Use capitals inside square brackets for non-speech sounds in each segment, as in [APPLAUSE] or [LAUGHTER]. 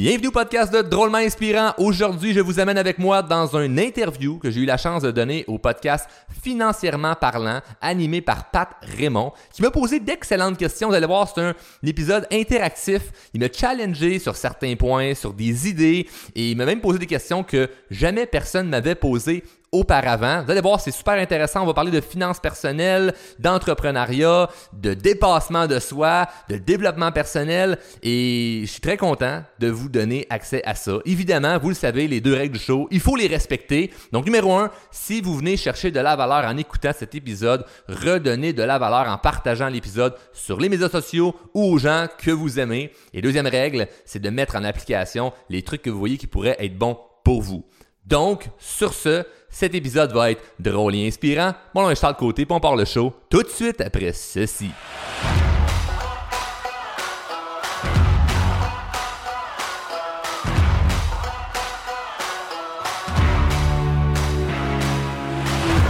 Bienvenue au podcast de Drôlement Inspirant. Aujourd'hui, je vous amène avec moi dans une interview que j'ai eu la chance de donner au podcast Financièrement parlant, animé par Pat Raymond, qui m'a posé d'excellentes questions. Vous allez voir, c'est un, épisode interactif. Il m'a challengé sur certains points, sur des idées, et il m'a même posé des questions que jamais personne m'avait posées auparavant. Vous allez voir, c'est super intéressant. On va parler de finances personnelles, d'entrepreneuriat, de dépassement de soi, de développement personnel et je suis très content de vous donner accès à ça. Évidemment, vous le savez, les deux règles du show, il faut les respecter. Donc, numéro un, si vous venez chercher de la valeur en écoutant cet épisode, redonnez de la valeur en partageant l'épisode sur les médias sociaux ou aux gens que vous aimez. Et deuxième règle, c'est de mettre en application les trucs que vous voyez qui pourraient être bons pour vous. Donc, sur ce, cet épisode va être drôle et inspirant. Mon nom est Charles Côté, puis on part le show tout de suite après ceci.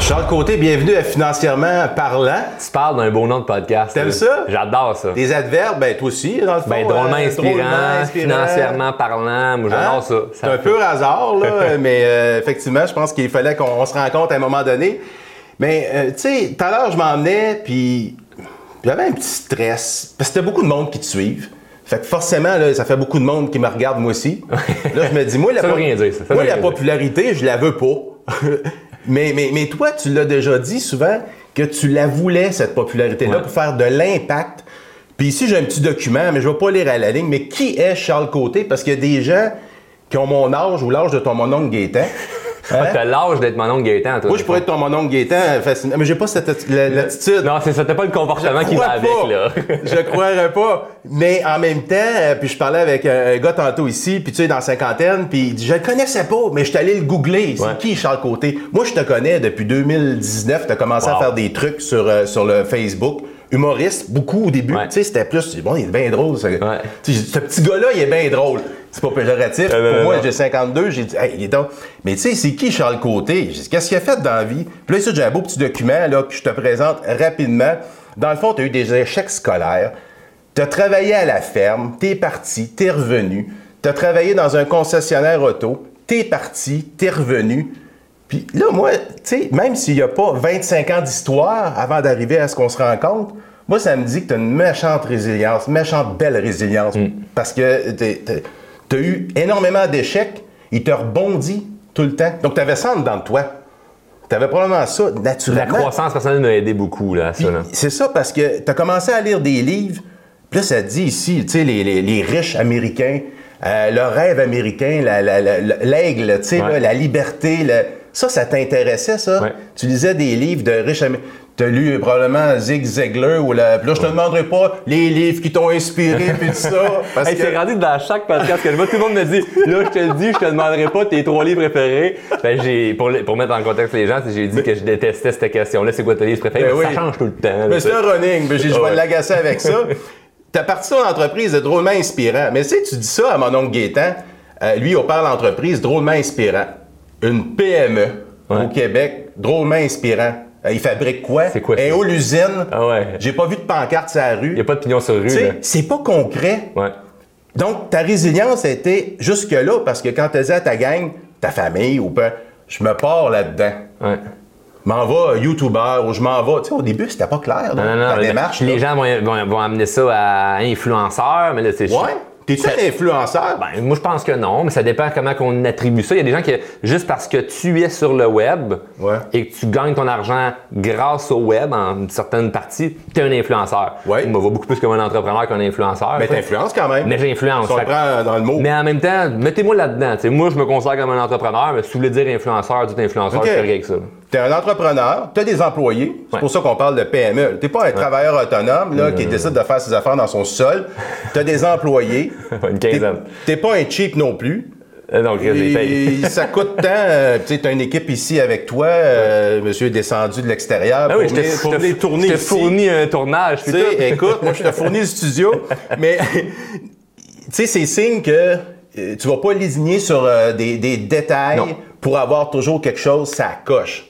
Charles Côté, bienvenue à Financièrement Parlant. Tu parles d'un beau nom de podcast. T'aimes ça? J'adore ça. Des adverbes, ben toi aussi, dans le fond. Ben, drôlement, euh, inspirant, drôlement inspirant. financièrement parlant, moi j'adore Hein? ça. C'est un peu hasard, là, [LAUGHS] mais euh, effectivement, je pense qu'il fallait qu'on se rencontre à un moment donné. Mais, euh, tu sais, tout à l'heure, je m'emmenais, puis j'avais un petit stress. Parce que t'as beaucoup de monde qui te suivent. Fait que forcément, là, ça fait beaucoup de monde qui me regarde, moi aussi. [LAUGHS] Là, je me dis, moi, la, Ça rien dire, ça. Ça moi, la rien dire. popularité, je la veux pas. [LAUGHS] mais, mais, mais toi, tu l'as déjà dit souvent que tu la voulais, cette popularité-là, Ouais. pour faire de l'impact. Puis ici, j'ai un petit document, mais je ne vais pas lire à la ligne. Mais qui est Charles Côté? Parce qu'il y a des gens qui ont mon âge ou l'âge de ton mon oncle Gaétan. Hein? T'as l'âge d'être mon oncle Gaétan, toi. Moi, je pourrais être ton mon oncle Gaétan facilement. Mais j'ai pas cette la- l'attitude. Non, t'as pas le comportement qui va avec, là. [LAUGHS] je croirais pas. Mais en même temps, euh, puis je parlais avec un gars tantôt ici, puis tu sais, dans la cinquantaine, puis il dit, je le connaissais pas, mais je suis allé le googler. C'est Ouais. qui Charles Côté? Moi, je te connais depuis 2019. Tu as commencé à faire des trucs sur, euh, sur le Facebook. Humoriste, beaucoup au début. Ouais. Tu sais, c'était plus, bon, il est bien drôle. ça. Ouais. Ce petit gars-là, il est bien drôle. C'est pas péjoratif. Euh, Pour moi, j'ai 52, j'ai dit, hey, il est donc. Mais tu sais, c'est qui Charles Côté? J'ai dit, Qu'est-ce qu'il a fait dans la vie? Puis là, ici, j'ai un beau petit document là, que je te présente rapidement. Dans le fond, tu as eu des échecs scolaires. Tu as travaillé à la ferme, tu es parti, tu es revenu. Tu as travaillé dans un concessionnaire auto, tu es parti, tu es revenu. Puis là, moi, tu sais, même s'il n'y a pas 25 ans d'histoire avant d'arriver à ce qu'on se rencontre, moi, ça me dit que tu as une méchante résilience, méchante belle résilience. Parce que tu as eu énormément d'échecs, il te rebondit tout le temps. Donc, tu avais ça en dedans de toi. Tu avais probablement ça La naturellement. croissance personnelle m'a aidé beaucoup, là, à ça. C'est ça, parce que tu as commencé à lire des livres, puis là, ça te dit ici, tu sais, les, les- les riches américains, euh, le rêve américain, la- la- la- l'aigle, tu sais, Ouais. la liberté, le- ça, ça t'intéressait, ça? Ouais. Tu lisais des livres de riches américains. Tu as lu probablement Zig Ziglar ou la... Puis là, je te demanderai pas les livres qui t'ont inspiré, [LAUGHS] puis tout ça. Parce Hey, que... c'est rendu dans chaque podcast que je vois, tout le monde me dit là je te le dis, je te demanderai pas tes trois livres préférés. Ben j'ai pour, pour mettre en contexte les gens, c'est- j'ai dit que je détestais cette question-là, c'est quoi tes livres préférés? Ben oui. Ça change tout le temps. Mais c'est un running. Mais j'ai je vais l'agacer avec ça. [LAUGHS] T'as parti ton entreprise de drôlement inspirant. Mais tu sais, tu dis ça à mon oncle Gaétan. euh, lui, on parle d'entreprise drôlement inspirant. Une PME Ouais. au Québec, drôlement inspirant. Euh, il fabrique quoi? C'est quoi, ça? haut l'usine. Ah ouais. J'ai pas vu de pancarte sur la rue. Il n'y a pas de pignon sur rue. Sais, là. c'est pas concret. Ouais. Donc, ta résilience a été jusque-là parce que quand tu disais à ta gang, ta famille ou pas, je me pars là-dedans. Ouais. Je m'en vais YouTuber ou je m'en vais. Tu sais, au début, c'était pas clair. Non, là, non, non. la mais démarche. Les là. gens vont, vont, vont amener ça à influenceur, mais là, c'est Ouais. T'es-tu un influenceur? Ben, moi, je pense que non, mais ça dépend comment on attribue ça. Il y a des gens qui, juste parce que tu es sur le web Ouais. et que tu gagnes ton argent grâce au web en une certaine partie, tu es un influenceur. Ouais. Moi, va beaucoup plus comme un entrepreneur qu'un influenceur. Mais t'influences quand même. Mais j'influence. Si on Fait que- prend dans le mot. Mais en même temps, mettez-moi là-dedans. Tu sais, moi, je me considère comme un entrepreneur, mais si vous voulez dire influenceur, dites influenceur, Ok. je fais rien avec ça. Là. T'es un entrepreneur, t'as des employés. C'est Ouais. pour ça qu'on parle de PME. T'es pas un travailleur autonome là, qui décide de faire ses affaires dans son sol. T'as des employés. [LAUGHS] Une quinzaine. t'es pas un cheap non plus. Euh, Donc. Et ça coûte tant. euh, tu sais, t'as une équipe ici avec toi. euh, monsieur est descendu de l'extérieur Ah pour, oui, venir, pour venir tourner je t'ai ici. fourni un tournage. Tu tout. écoute, moi, je te fournis le studio, [LAUGHS] mais tu sais, c'est signe que euh, tu vas pas lésigner sur euh, des, des détails Non. pour avoir toujours quelque chose, ça coche.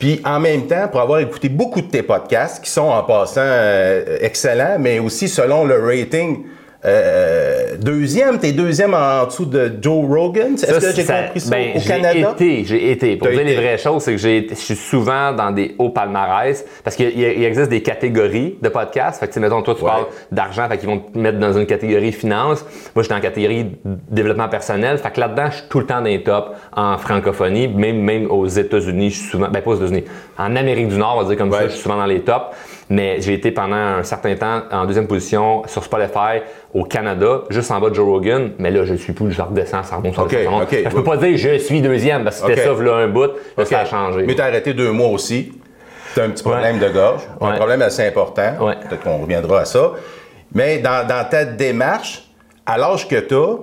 Puis en même temps, pour avoir écouté beaucoup de tes podcasts, qui sont en passant euh, excellents, mais aussi selon le rating Euh, deuxième, t'es deuxième en dessous de Joe Rogan. Est-ce que j'ai compris ça ben, au j'ai Canada? été, j'ai été. Pour dire les vraies choses, c'est que j'ai été- je suis souvent dans des hauts palmarès parce qu'il il existe des catégories de podcasts. Fait que, mettons, toi, tu Ouais. parles d'argent, fait qu'ils vont te mettre dans une catégorie finance. Moi, je suis dans la catégorie développement personnel. Fait que là-dedans, je suis tout le temps dans les tops en francophonie, même, même aux États-Unis, je suis souvent, ben pas aux États-Unis, en Amérique du Nord, on va dire comme ça, je suis souvent dans les tops. Mais j'ai été pendant un certain temps en deuxième position sur Spotify au Canada, juste en bas de Joe Rogan. Mais là, je suis plus, je redescends, ça remonte, ça Ok, remonte. ok. Fait que Je peux pas dire je suis deuxième parce que c'était Ok. ça, là, un bout. Là, ça a changé. Mais t'as arrêté deux mois aussi. T'as un petit problème de gorge. Un problème assez important. Ouais. Peut-être qu'on reviendra à ça. Mais dans, dans ta démarche, à l'âge que tu as,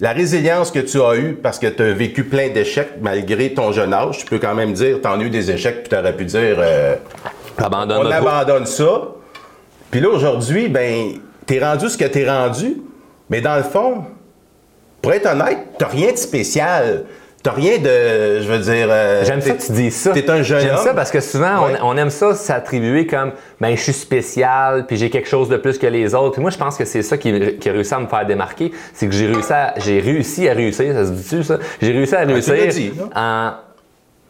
la résilience que tu as eue parce que tu as vécu plein d'échecs malgré ton jeune âge, tu peux quand même dire tu as eu des échecs puis tu aurais pu dire euh, Abandonne on abandonne ça. Puis là, aujourd'hui, ben, t'es rendu ce que t'es rendu. Mais dans le fond, pour être honnête, t'as rien de spécial. T'as rien de, je veux dire... euh, J'aime ça que tu dises ça. T'es un jeune J'aime homme. ça parce que souvent, Ouais. on, on aime ça s'attribuer comme ben je suis spécial, puis j'ai quelque chose de plus que les autres. Puis moi, je pense que c'est ça qui, qui a réussi à me faire démarquer. C'est que j'ai réussi à, j'ai réussi à réussir, ça se dit-tu ça? J'ai réussi à réussir dit, là. en,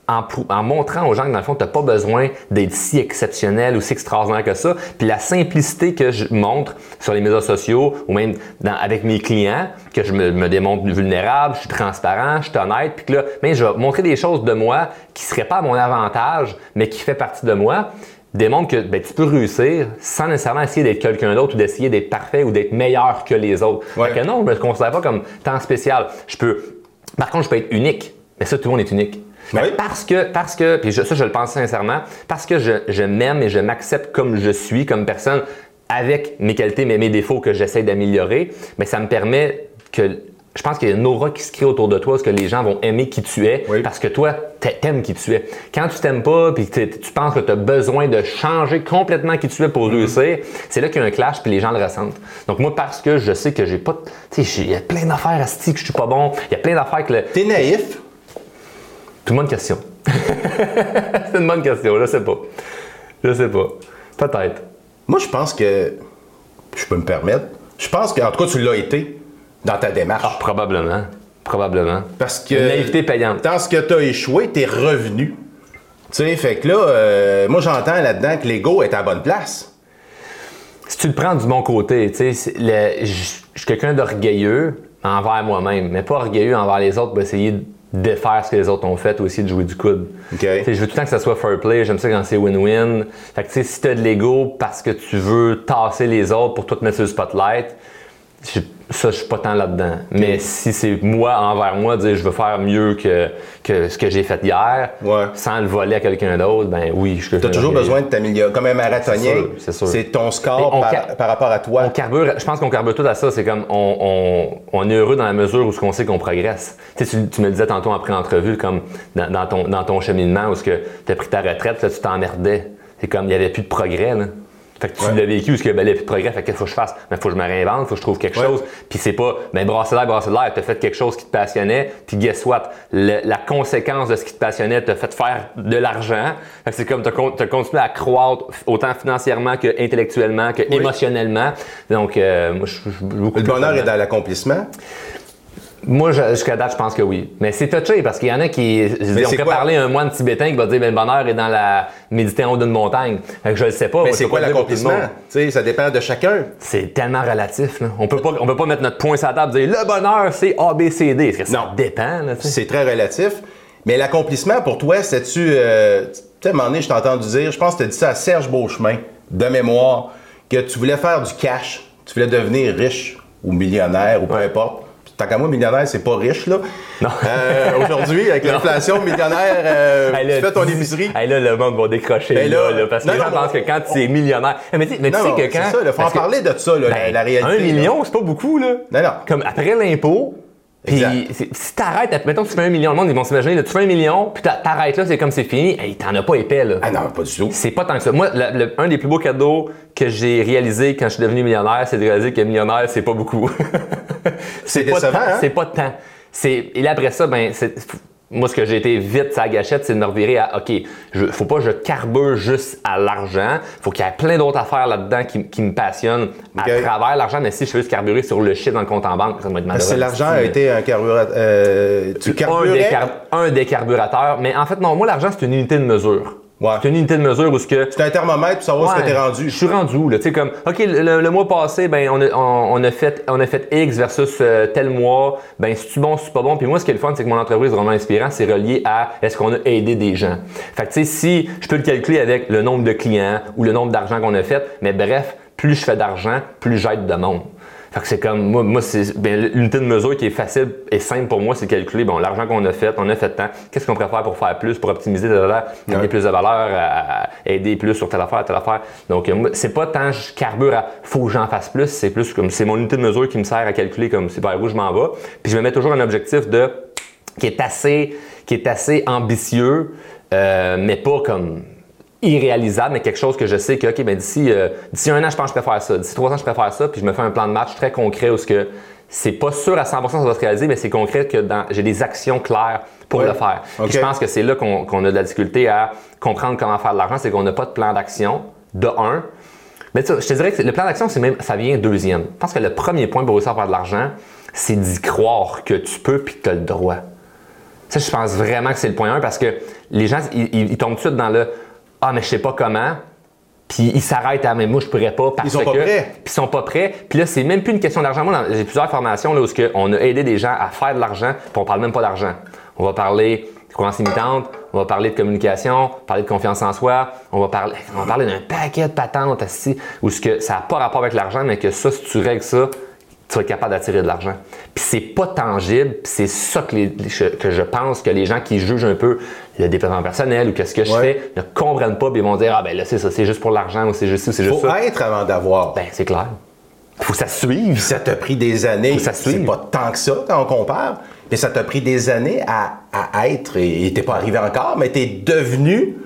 en, montrant aux gens que dans le fond, tu n'as pas besoin d'être si exceptionnel ou si extraordinaire que ça. Puis la simplicité que je montre sur les médias sociaux ou même dans- avec mes clients, que je me, me démontre vulnérable, je suis transparent, je suis honnête, puis que là, ben, je vais montrer des choses de moi qui ne seraient pas à mon avantage, mais qui fait partie de moi démontre que ben, tu peux réussir sans nécessairement essayer d'être quelqu'un d'autre ou d'essayer d'être parfait ou d'être meilleur que les autres. Ouais. Fait que non, je me considère pas comme tant spécial. Je peux, par contre, je peux être unique. Mais ça, tout le monde est unique. Oui. Parce que, parce que, puis je- ça, je le pense sincèrement, parce que je, je m'aime et je m'accepte comme je suis, comme personne, avec mes qualités, mais mes défauts que j'essaie d'améliorer, mais ça me permet que. Je pense qu'il y a une aura qui se crée autour de toi, parce que les gens vont aimer qui tu es, Oui. parce que toi, t'a- t'aimes qui tu es. Quand tu t'aimes pas, puis tu penses que tu as besoin de changer complètement qui tu es Mm-hmm. pour réussir, c'est là qu'il y a un clash, puis les gens le ressentent. Donc moi, parce que je sais que j'ai pas, de- tu sais, il y a plein d'affaires à que je suis pas bon, il y a plein d'affaires que le, T'es naïf. C'est une bonne question. c'est une bonne question, je sais pas. Je sais pas. Peut-être. Moi, je pense que, je peux me permettre, je pense qu'en tout cas, tu l'as été dans ta démarche. Probablement. Probablement. Parce que. Une naïveté payante. Dans ce que tu as échoué, t'es revenu. Tu sais, fait que là, euh, moi, j'entends là-dedans que l'ego est à la bonne place. Si tu le prends du bon côté, tu sais, le- je suis quelqu'un d'orgueilleux envers moi-même, mais pas orgueilleux envers les autres pour essayer de défaire ce que les autres ont fait ou essayer de jouer du coude. Je veux tout le temps que ça soit fair play, j'aime ça quand c'est win-win. Fait que tu sais, si tu as de l'ego parce que tu veux tasser les autres pour tout te mettre sur le spotlight, je- ça, je suis pas tant là-dedans. Mais si c'est moi envers moi, dire je veux faire mieux que, que ce que j'ai fait hier, Ouais. sans le voler à quelqu'un d'autre, ben oui, je Tu as toujours besoin de t'améliorer. Comme un marathonien, C'est sûr, c'est sûr. c'est ton score par, par rapport à toi. On carbure, je pense qu'on carbure tout à ça. C'est comme on, on- on est heureux dans la mesure où ce qu'on sait qu'on progresse. Tu, sais, tu, tu me le disais tantôt après entrevue, comme dans, dans ton, dans ton cheminement où tu as pris ta retraite, là, tu t'emmerdais. C'est comme il n'y avait plus de progrès. Là. Fait que tu Ouais. l'as vécu n'y avait plus de progrès. Fait que faut que je fasse? Il faut que je me réinvente, faut que je trouve quelque Ouais. chose. Puis c'est pas, ben brasser l'air, brasser l'air. Tu as fait quelque chose qui te passionnait. Puis guess what? Le- la conséquence de ce qui te passionnait t'a fait faire de l'argent. Fait que c'est comme tu as continué à croître autant financièrement que intellectuellement, que émotionnellement. Donc, euh, moi, je je- je- beaucoup Le bonheur est dans l'accomplissement. Moi, jusqu'à date, je pense que oui. Mais c'est touché parce qu'il y en a qui. Je dis, on parler un moine tibétain qui va dire ben, le bonheur est dans la méditer en haut d'une montagne. Fait que je le sais pas. Mais c'est quoi l'accomplissement? monde? Tu sais, ça dépend de chacun. C'est tellement relatif. Là. On peut pas, on peut pas mettre notre poing sur la table et dire le bonheur, c'est A, B, C, D. Que ça Non. dépend. C'est très relatif. Mais l'accomplissement, pour toi, c'est-tu. euh, tu sais, à un moment donné, je t'ai entendu dire, je pense que tu as dit ça à Serge Beauchemin, de mémoire, que tu voulais faire du cash. Tu voulais devenir riche ou millionnaire ou peu Ouais. importe. Tant qu'à moi, millionnaire, c'est pas riche, là. Non. Euh, Aujourd'hui, avec l'inflation, millionnaire, euh, [LAUGHS] Hey, là, tu fais ton épicerie. Hey, là, le monde va décrocher Ben là, là, parce que non, les gens non, pensent que quand tu es millionnaire. Mais, tu sais- mais tu sais non, que c'est quand. ça, il faut en que- parler de ça, là, la, Ben, la réalité. Un million, c'est pas beaucoup, là. Non, non. Comme après l'impôt, puis c'est- si t'arrêtes, mettons que tu fais un million, le monde, ils vont s'imaginer, tu fais un million, puis t'a- t'arrêtes là, c'est comme c'est fini, hey, t'en as pas épais, là. Ah non, pas du tout. C'est pas tant que ça. Moi, le- le- un des plus beaux cadeaux que j'ai réalisé quand je suis devenu millionnaire, c'est de réaliser que millionnaire, c'est pas beaucoup. [LAUGHS] [LAUGHS] C'est pas décevant, tant- hein? C'est pas tant. C'est, et là, après ça, ben, c'est- moi, ce que j'ai été vite sa gâchette, c'est de me revirer à OK, je, faut pas que je carbure juste à l'argent. faut qu'il y ait plein d'autres affaires là-dedans qui, qui me passionnent à OK. travers l'argent. Mais si je veux juste carburer sur le chiffre dans le compte en banque, ça va être malheureux. Parce que l'argent a été un carburateur. euh, tu un des, car- un des carburateurs. Mais en fait, non, moi, l'argent, c'est une unité de mesure. Ouais. C'est une unité de mesure où ce que. C'est un thermomètre pour savoir ce que Ouais, t'es rendu. Je suis rendu où, là? Tu sais, comme, OK, le, le mois passé, ben, on a, on, on a fait, on a fait X versus euh, tel mois. Ben, c'est-tu bon, c'est pas bon? Puis moi, ce qui est le fun, c'est que mon entreprise vraiment inspirant, c'est relié à est-ce qu'on a aidé des gens? Fait que, tu sais, si je peux le calculer avec le nombre de clients ou le nombre d'argent qu'on a fait, mais bref, plus je fais d'argent, plus j'aide de monde. Fait que c'est comme, moi, moi c'est ben, l'unité de mesure qui est facile et simple pour moi, c'est de calculer, bon, l'argent qu'on a fait, on a fait tant, qu'est-ce qu'on pourrait faire pour faire plus, pour optimiser, telle affaire, Ouais. plus de valeur, à- aider plus sur telle affaire, telle affaire. Donc, c'est pas tant je carbure à faut que j'en fasse plus, c'est plus comme, c'est mon unité de mesure qui me sert à calculer comme c'est vers où je m'en vais. Puis je me mets toujours un objectif de, qui est assez, qui est assez ambitieux, euh, mais pas comme irréalisable, mais quelque chose que je sais que, OK, ben d'ici, euh, d'ici un an, je pense que je préfère ça. D'ici trois ans, je préfère ça. Puis je me fais un plan de match très concret où ce que c'est pas sûr à 100% que ça va se réaliser, mais c'est concret que dans- j'ai des actions claires pour le faire. Puis je pense que c'est là qu'on qu'on a de la difficulté à comprendre comment faire de l'argent, c'est qu'on n'a pas de plan d'action, de un. Mais tu sais, je te dirais que le plan d'action, c'est même, ça vient deuxième. Je pense que le premier point pour réussir à faire de l'argent, c'est d'y croire que tu peux puis que tu as le droit. Ça, je pense vraiment que c'est le point 1 parce que les gens, ils, ils- ils tombent tout de suite dans le Ah, mais je sais pas comment. Puis ils s'arrêtent à Mais moi, je pourrais pas parce Ils sont que. pas prêts. Puis ils sont pas prêts. Puis là, c'est même plus une question d'argent. Moi, j'ai plusieurs formations là, où que on a aidé des gens à faire de l'argent, puis on parle même pas d'argent. On va parler de croyance limitante, on va parler de communication, parler de confiance en soi, on va parler, on va parler d'un paquet de patentes assis, où ce que ça n'a pas rapport avec l'argent, mais que ça, si tu règles ça, tu vas être capable d'attirer de l'argent. Puis c'est pas tangible, puis c'est ça que, les- les- que je pense que les gens qui jugent un peu le développement personnel ou qu'est-ce que je Ouais. fais ne comprennent pas, puis ils vont dire ah ben là c'est ça, c'est juste pour l'argent ou c'est juste ou c'est juste Faut ça. être avant d'avoir. Ben c'est clair. Faut que ça suive. ça t'a pris des années. Faut que ça C'est suive. pas tant que ça quand on compare. Mais ça t'a pris des années à, à être, et t'es pas arrivé encore, mais t'es devenu,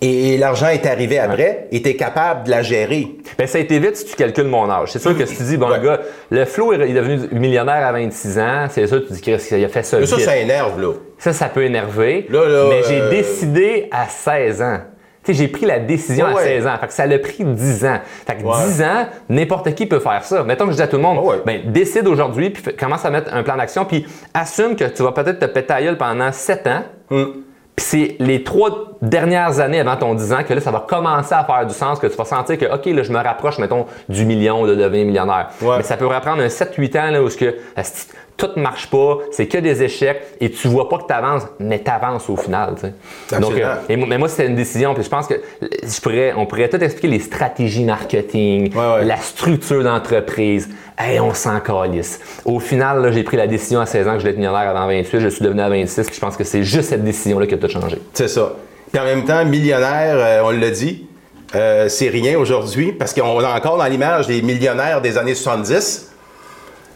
et, l'argent est arrivé après, et t'es capable de la gérer. Ben, ça a été vite si tu calcules mon âge. C'est sûr que si tu dis, bon, Ouais. le gars, le Flo est est devenu millionnaire à 26 ans, c'est ça, tu dis qu'il a fait ça Mais ça, vite. ça énerve, là. Ça, ça peut énerver. Là, là, mais j'ai euh, décidé à 16 ans. Tu sais, j'ai pris la décision Ouais, à ouais. 16 ans. Fait que ça l'a pris 10 ans. Fait que Ouais. 10 ans, n'importe qui peut faire ça. Mettons que je dis à tout le monde, ouais. ben, décide aujourd'hui, puis commence à mettre un plan d'action, puis assume que tu vas peut-être te péter la gueule pendant 7 ans. Hum. Puis c'est les trois dernières années avant ton 10 ans que là, ça va commencer à faire du sens, que tu vas sentir que, OK, là, je me rapproche, mettons, du million de devenir millionnaire. Ouais. Mais ça peut reprendre un 7-8 ans là, où ce que, tout ne marche pas, c'est que des échecs et tu vois pas que tu avances, mais tu avances au final. Donc, euh, et moi- mais moi, c'était une décision. Puis je pense que je pourrais, on pourrait tout expliquer les stratégies marketing, Ouais, ouais. la structure d'entreprise. Hey, on s'en calisse. Au final, j'ai pris la décision à 16 ans que je voulais être millionnaire avant 28. Je suis devenu à 26. Puis je pense que c'est juste cette décision-là qui a tout changé. C'est ça. Puis en même temps, millionnaire, euh, on l'a dit, euh, c'est rien aujourd'hui, parce qu'on a encore dans l'image des millionnaires des années 70.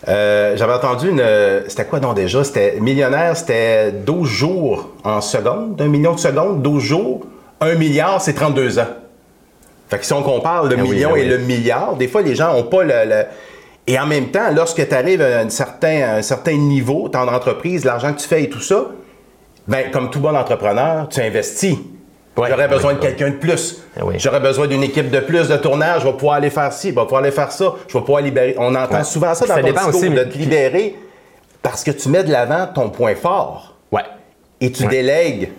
Euh, J'avais entendu une. euh, C'était quoi non déjà? C'était millionnaire, c'était 12 jours en seconde, un million de secondes, 12 jours. Un milliard, c'est 32 ans. Fait que si on compare le Ah oui, million ah oui. et le milliard, des fois, les gens n'ont pas le, le- Et en même temps, lorsque tu arrives à un certain, à un certain niveau, ton entreprise, l'argent que tu fais et tout ça, ben, comme tout bon entrepreneur, tu investis. Ouais, J'aurais besoin oui, de quelqu'un de plus. Oui. J'aurais besoin d'une équipe de plus de tournage. Je vais pouvoir aller faire ci, je vais pouvoir aller faire ça. Je vais pouvoir libérer. On entend Ouais. souvent ça Puis dans ça ton discours, aussi, de te libérer parce que tu mets de l'avant ton point fort Ouais. et tu Ouais. délègues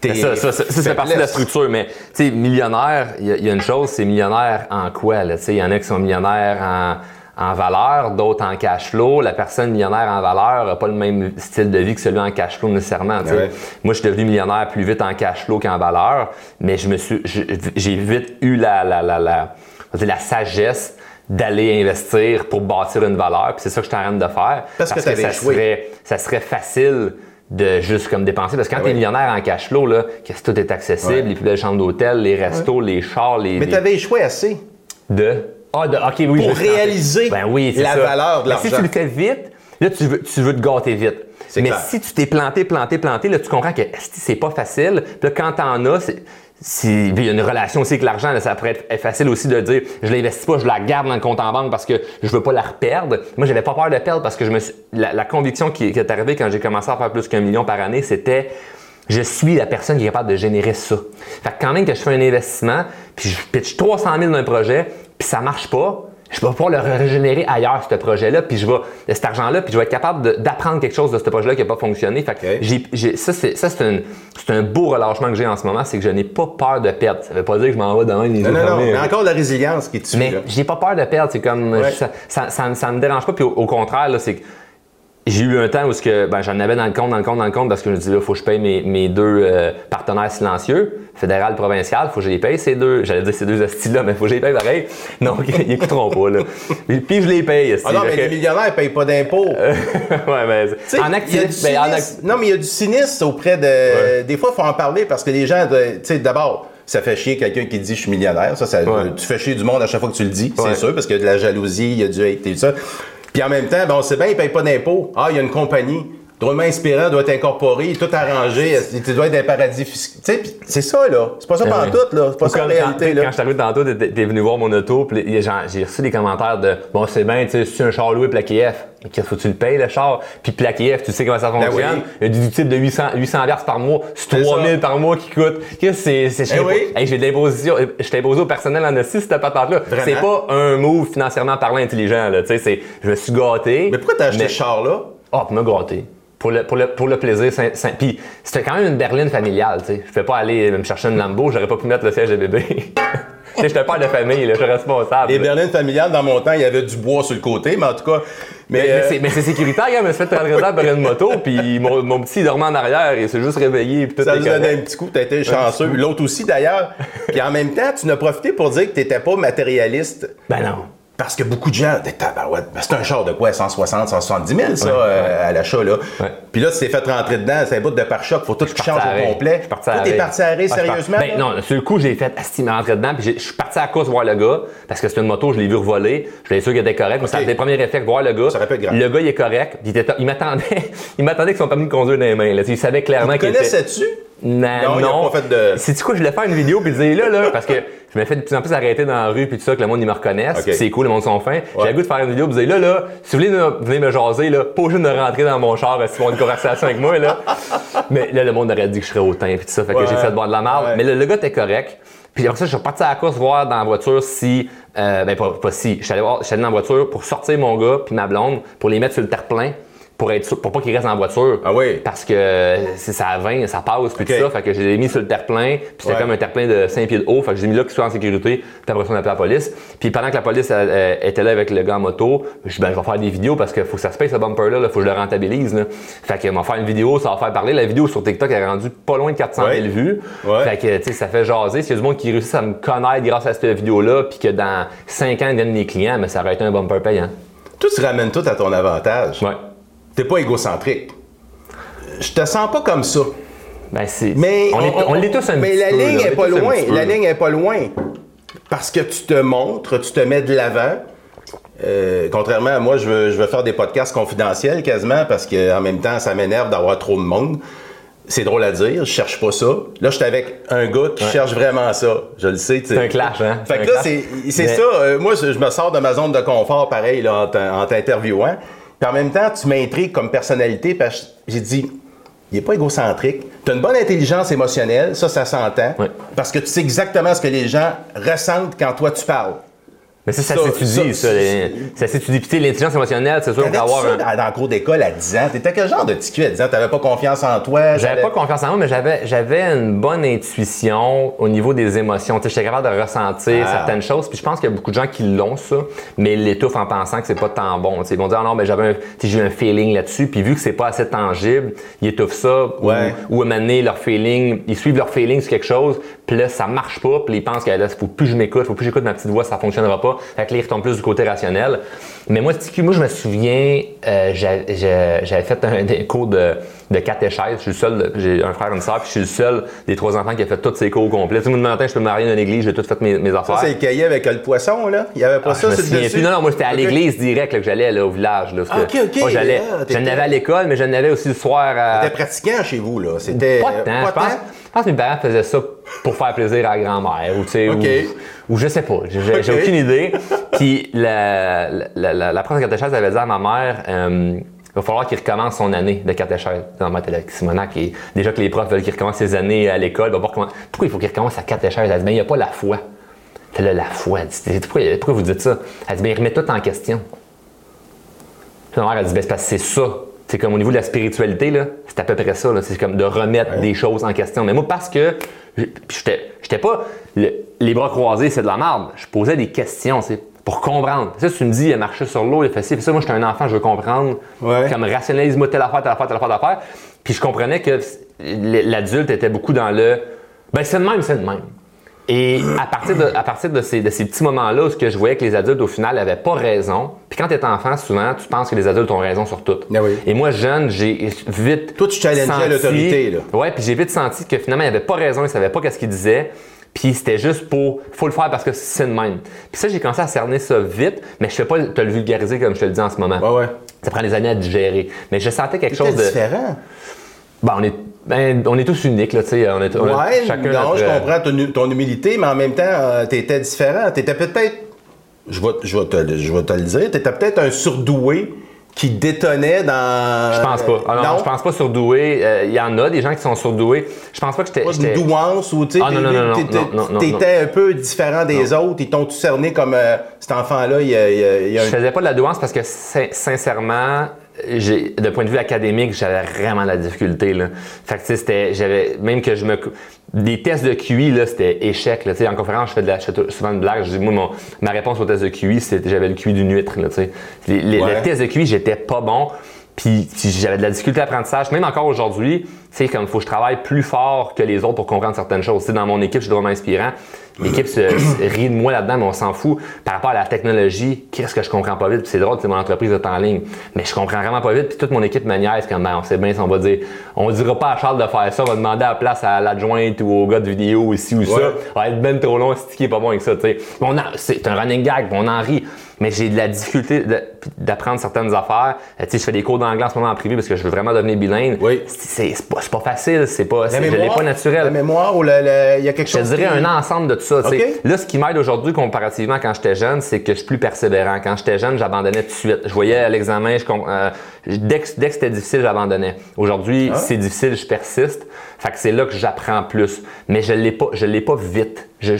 tes Ça, ça, ça, ça, c'est partie de la structure. Mais, tu sais, millionnaire, il y, y a une chose, c'est millionnaire en quoi? là? Tu sais, Il y en a qui sont millionnaires en, en valeur, d'autres en cash flow. La personne millionnaire en valeur n'a pas le même style de vie que celui en cash flow nécessairement. Ouais. Moi, je suis devenu millionnaire plus vite en cash flow qu'en valeur, mais je me suis, j'ai vite eu la, la, la, la, la sagesse d'aller investir pour bâtir une valeur. Puis c'est ça que je suis en train de faire. Parce que t'avais ça serait, ça serait facile de juste comme dépenser. Parce que quand Ah tu es oui. millionnaire en cash flow, là, que tout est accessible, Ouais. les plus belles chambres d'hôtel, les restos, les chars, les. Mais les- tu avais échoué assez. de. Ah, de. OK, oui. Pour réaliser ben oui, la ça. valeur de Mais si l'argent. tu le fais vite, là, tu veux, tu veux te gâter vite. Mais clair. si tu t'es planté, planté, planté, là, tu comprends que c'est pas facile? Puis là, quand t'en as, si, il y a une relation aussi avec l'argent, là, ça pourrait être facile aussi de dire je l'investis pas, je la garde dans le compte en banque parce que je veux pas la reperdre. Moi, j'avais pas peur de perdre parce que je me suis, la, la conviction qui, qui est arrivée quand j'ai commencé à faire plus qu'un million par année, c'était je suis la personne qui est capable de générer ça. Fait que quand même que je fais un investissement, puis je pitch 300 000 dans un projet, puis ça marche pas, je vais pouvoir le régénérer ailleurs, ce projet-là, puis je vais, cet argent-là, puis je vais être capable d'apprendre quelque chose de ce projet-là qui n'a pas fonctionné. Fait que ça, c'est ça, c'est un, beau relâchement que j'ai en ce moment, c'est que je n'ai pas peur de perdre. Ça veut pas dire que je m'en vais demain les Non, non, non, mais hein. encore de la résilience qui tue. Mais j'ai pas peur de perdre. C'est comme Ouais. ça, ça, ça, ça me dérange pas. Puis au, au contraire, là, c'est que j'ai eu un temps où ce que, ben, j'en avais dans le compte, dans le compte, dans le compte parce que je me disais là, faut que je paye mes, mes deux euh, partenaires silencieux, fédéral, provincial, faut que je les paye ces deux. J'allais dire ces deux astis-là, mais faut que je les paye pareil. [LAUGHS] Non, ils écouteront pas là. Puis, puis je les paye. asti. Ah non, mais les millionnaires ne payent pas d'impôts. [LAUGHS] ouais, mais en il y a actif, du ben, Non, mais il y a du cynisme auprès de. Ouais. Des fois, il faut en parler parce que les gens, de- tu sais, d'abord, ça fait chier quelqu'un qui dit je suis millionnaire. Ça, ça Ouais. tu fais chier du monde à chaque fois que tu le dis, Ouais. c'est sûr, parce qu'il y a de la jalousie, il y a du hate et tout ça. Puis en même temps, ben, on sait bien, ils ne payent pas d'impôts. Ah, il y a une compagnie. Drôlement inspirant, doit être incorporé, tout arrangé, tu dois être un paradis fiscal. Tu sais, c'est ça, là. C'est pas ça Ah pendant tout, là. C'est pas ça la réalité, quand, là. quand je suis arrivé tantôt, t'es, venu voir mon auto, puis j'ai reçu des commentaires de Bon, c'est bien, tu sais, si tu as un char loué qu'est-ce que tu le payes le char? Puis plaqué F, tu sais comment ça fonctionne. Ben oui. Il y a du type de 800, 800 piastres par mois, c'est C'est 3000 par mois qui coûte. Qu'est-ce que c'est, oui. Hey, j'ai de l'imposition, je t'ai imposé au personnel en assis, cette patente-là. C'est pas un move financièrement parlant intelligent, là, tu sais, c'est, je me suis gâté. Mais pourquoi t'as acheté ce char-là? ah, pour me gâter. Pour le, pour le, pour le plaisir. Puis c'était quand même une berline familiale, tu sais. Je pouvais pas aller me chercher une Lambo, j'aurais pas pu mettre le siège de bébé. [LAUGHS] sais, j'étais père de famille, là, je suis responsable. Les berlines familiales, dans mon temps, il y avait du bois sur le côté, mais en tout cas. Mais, Mais, euh, c'est- mais c'est sécuritaire, gars, je me suis fait traverser par une moto, [LAUGHS] puis mon, mon petit dormait en arrière, il s'est juste réveillé, puis tout Ça nous donnait correct. un petit coup, t'as été chanceux. L'autre aussi, d'ailleurs. Puis en même temps, tu n'as profité pour dire que t'étais pas matérialiste. Ben non. Parce que beaucoup de gens, des tabarouettes, ben, c'est un char de quoi, 160, 170 000, ça, euh, à l'achat, là. Ouais. Puis là, tu t'es fait rentrer dedans, c'est un bout de pare-choc, faut tout que tu changes au complet. Je parti à t'es parti à arrêt, Ah, sérieusement? Ben non, sur le coup, j'ai fait Asti, me rentrer dedans, puis je suis parti à la course voir le gars, parce que c'était une moto, je l'ai vu revoler, je l'ai sûr qu'il était correct, mais ça a été le premier réflexe, voir le gars. Ça être grave. Le gars, il est correct, puis il, [LAUGHS] m'attendait, il m'attendait avec son permis de conduire dans les mains, là. Il savait clairement qu'il était... connaissais-tu? Non, Non, pas fait de- C'est quoi, je voulais faire une vidéo puis dire là, là, parce que je me fais de plus en plus arrêter dans la rue puis tout ça, que le monde, ils me reconnaissent. C'est cool, le monde sont fins. J'ai Ouais. le goût de faire une vidéo puis dire là, là, si vous voulez me- venir me jaser, là, pas juste de rentrer dans mon char, si vous une conversation avec moi, là. [LAUGHS] Mais là, le monde aurait dit que je serais hautain puis tout ça. Fait que j'ai fait boire de la merde. Ouais. Mais le, le gars était correct. Puis après ça, je suis reparti à la course voir dans la voiture si. Euh, ben, pas, pas si. Je suis allé, voir- je suis allé dans la voiture pour sortir mon gars puis ma blonde pour les mettre sur le terre-plein pour être sûr, pour pas qu'ils restent dans la voiture. Ah oui. Parce que c'est ça à 20, ça passe, puis tout ça. Fait que je les ai mis sur le terre-plein, puis c'était Ouais. comme un terre-plein de 5 pieds de haut. Fait que je les ai mis là qu'ils soient en sécurité, puis après ça, on a appelé la police. Puis pendant que la police elle, elle, était là avec le gars en moto, je dis, ben, je vais faire des vidéos parce qu'il faut que ça se paye ce bumper-là, faut que je le rentabilise. Là. Fait que, va faire une vidéo, ça va faire parler. La vidéo sur TikTok est rendue pas loin de 400 000 Ouais. vues. Ouais. Fait que, tu sais, ça fait jaser. S'il y a du monde qui réussit à me connaître grâce à cette vidéo-là, puis que dans 5 ans, ils deviennent mes clients, mais ça aurait été un bumper payant. Toi, tu ramènes tout à ton avantage. Ouais. T'es pas égocentrique. Je te sens pas comme ça. Ben, c'est. Mais on, est- on l'est tous un mais petit la peu. ligne là. Est pas loin. La ligne est pas loin. Parce que tu te montres, tu te mets de l'avant. Euh, contrairement à moi, je veux, je veux faire des podcasts confidentiels quasiment parce que en même temps, ça m'énerve d'avoir trop de monde. C'est drôle à dire, je cherche pas ça. Là, je suis avec un gars qui cherche vraiment ça. Je le sais. C'est un clash, hein? Fait C'est que là, c'est Mais- ça. Euh, moi, je, je me sors de ma zone de confort, pareil, là, en t'interviewant. Puis en même temps, tu m'intrigues comme personnalité parce que j'ai dit, il est pas égocentrique. Tu as une bonne intelligence émotionnelle, ça, ça s'entend. Parce que tu sais exactement ce que les gens ressentent quand toi, tu parles. Mais ça, ça, Ça, s'étudie, ça, ça. les- Ça s'étudie. Puis, l'intelligence émotionnelle, c'est sûr qu'avoir ça un. dans, dans le cours d'école à 10 ans? T'étais quel genre de petit cul à 10 ans? T'avais pas confiance en toi? J'avais pas confiance en moi, mais j'avais, j'avais une bonne intuition au niveau des émotions. Tu sais, j'étais capable de ressentir Ah. certaines choses. Puis je pense qu'il y a beaucoup de gens qui l'ont, ça, mais ils l'étouffent en pensant que c'est pas tant bon. Tu sais, ils vont dire, ah non, mais j'avais un, j'ai eu un feeling là-dessus. Puis vu que c'est pas assez tangible, ils étouffent ça. ou- Ouais. Ou, moment donné, leur feeling, ils suivent leur feeling sur quelque chose. Puis là, ça marche pas. Puis ils pensent que là, faut plus que je m'écoute, faut plus que j'écoute ma petite voix, ça fonctionnera pas. Fait que là, ils retombent plus du côté rationnel. Mais moi, cul, moi, je me souviens, euh, j'a- j'a- j'avais fait un, cours de, de catéchèse. Je suis le seul, j'ai un frère et une sœur, puis je suis le seul des trois enfants qui a fait tous ses cours au complet. Moi, le matin, je peux me marier dans l'église, j'ai tout fait mes, mes affaires. Ça, c'est cahier avec le poisson, là. Il y avait pas Ah, ça, c'est dessus. plus. Non, non, moi, j'étais à l'église direct, là, que j'allais là, au village. Là, Ah, ok, ok. Moi, j'allais, Ah, j'en avais à l'école, mais j'en avais aussi le soir à. T'étais pratiquant chez vous, là. C'était. Pas tant. pas je, pense, tant? je pense que mes parents faisaient ça pour faire plaisir à la grand-mère ou, tu sais, ou, ou je sais pas. J'ai aucune idée. Puis la, la, la, la prof de catéchèse avait dit à ma mère euh, il va falloir qu'il recommence son année de catéchèse. Dans ma tête, avec Simonac, et déjà que les profs veulent qu'il recommence ses années à l'école, il va voir comment. Pourquoi il faut qu'il recommence sa catéchèse? Elle dit, ben, il n'y a pas la foi. C'est là, la foi. Elle dit, pourquoi, pourquoi vous dites ça? Elle dit, ben, il remet tout en question. Puis ma mère a dit, ben, c'est parce que c'est ça. C'est comme au niveau de la spiritualité, là, c'est à peu près ça. là. C'est comme de remettre des choses en question. Mais moi, parce que j'étais pas le- les bras croisés, c'est de la merde. Je posais des questions, c'est pour comprendre. Ça, tu me dis, il a marché sur l'eau, il a fait ci, ça. Moi, j'étais un enfant, je veux comprendre. Ouais. Comme rationalise-moi telle affaire, telle affaire, telle affaire, telle affaire. Puis je comprenais que l'adulte était beaucoup dans le, ben c'est de même, c'est de même. Et à partir de, à partir de, ces, de ces petits moments-là où ce que je voyais que les adultes, au final, n'avaient pas raison. Puis quand tu es enfant, souvent, tu penses que les adultes ont raison sur tout. Ah oui. Et moi, jeune, j'ai vite. Toi, tu challengeais l'autorité, là. Ouais, puis j'ai vite senti que finalement, il n'avait pas raison, il savait pas qu'est-ce qu'il disait. Puis c'était juste pour. faut le faire parce que c'est de même. Puis ça, j'ai commencé à cerner ça vite, mais je ne fais pas te le vulgariser comme je te le dis en ce moment. Ouais, ouais. Ça prend des années à digérer. Mais je sentais quelque chose de. différent. Ben, on est, ben, on est tous uniques, là, tu sais. On est, on Ouais, chacun non, notre- je comprends ton, ton humilité, mais en même temps, tu étais différent. Tu étais peut-être, je vais, je, vais te, je vais te le dire, tu étais peut-être un surdoué qui détonnait dans. Je pense pas. Ah non, non, je pense pas surdoué. Euh, Il y en a des gens qui sont surdoués. Je pense pas que j'étais. De douance ou tu sais, Ah, non, non, non, t'étais- un peu différent des autres. Ils t'ont tout cerné comme euh, cet enfant-là. Il il a Je faisais pas de la douance parce que sin- sincèrement, de point de vue académique, j'avais vraiment de la difficulté. Là. Fait que c'était, j'avais même que je me, des tests de QI là, c'était échec. Là, Tu sais, en conférence, je fais, de la, je fais souvent une blague. Je dis moi, mon- ma réponse au test de QI, c'était j'avais le QI d'une huître. Là, les, les- Ouais. Le test de QI, j'étais pas bon. Puis, puis j'avais de la difficulté d'apprentissage. Même encore aujourd'hui, c'est comme il faut que je travaille plus fort que les autres pour comprendre certaines choses. Tu sais, dans mon équipe, je suis vraiment inspirant. L'équipe se, se rit de moi là-dedans, mais on s'en fout. Par rapport à la technologie, qu'est-ce que je comprends pas vite? Puis c'est drôle, c'est mon entreprise est en ligne. Mais je comprends vraiment pas vite. Puis toute mon équipe me niaise comme ben, on sait bien si on va dire. On dira pas à Charles de faire ça, on va demander à la place à l'adjointe ou au gars de vidéo ici ou ça. Ouais. Ça va être ben trop long, c'est qui est pas bon avec ça, tu sais. On C'est un running gag, on en rit. Mais j'ai de la difficulté d'apprendre certaines affaires. Euh, tu sais, je fais des cours d'anglais en ce moment en privé parce que je veux vraiment devenir bilingue. Oui. C'est c'est pas, c'est pas facile, c'est pas, la c'est- je l'ai mémoire, pas naturel. La mémoire ou il y a quelque Je chose. dirais qui- un ensemble de tout ça. tu sais. OK. Là, ce qui m'aide aujourd'hui comparativement quand j'étais jeune, c'est que je suis plus persévérant. Quand j'étais jeune, j'abandonnais tout de suite. Je voyais à l'examen, je euh, dès que, dès que c'était difficile, j'abandonnais. Aujourd'hui, Ah. c'est difficile, je persiste. Fait que c'est là que j'apprends plus. Mais je l'ai pas, je l'ai pas vite. Je,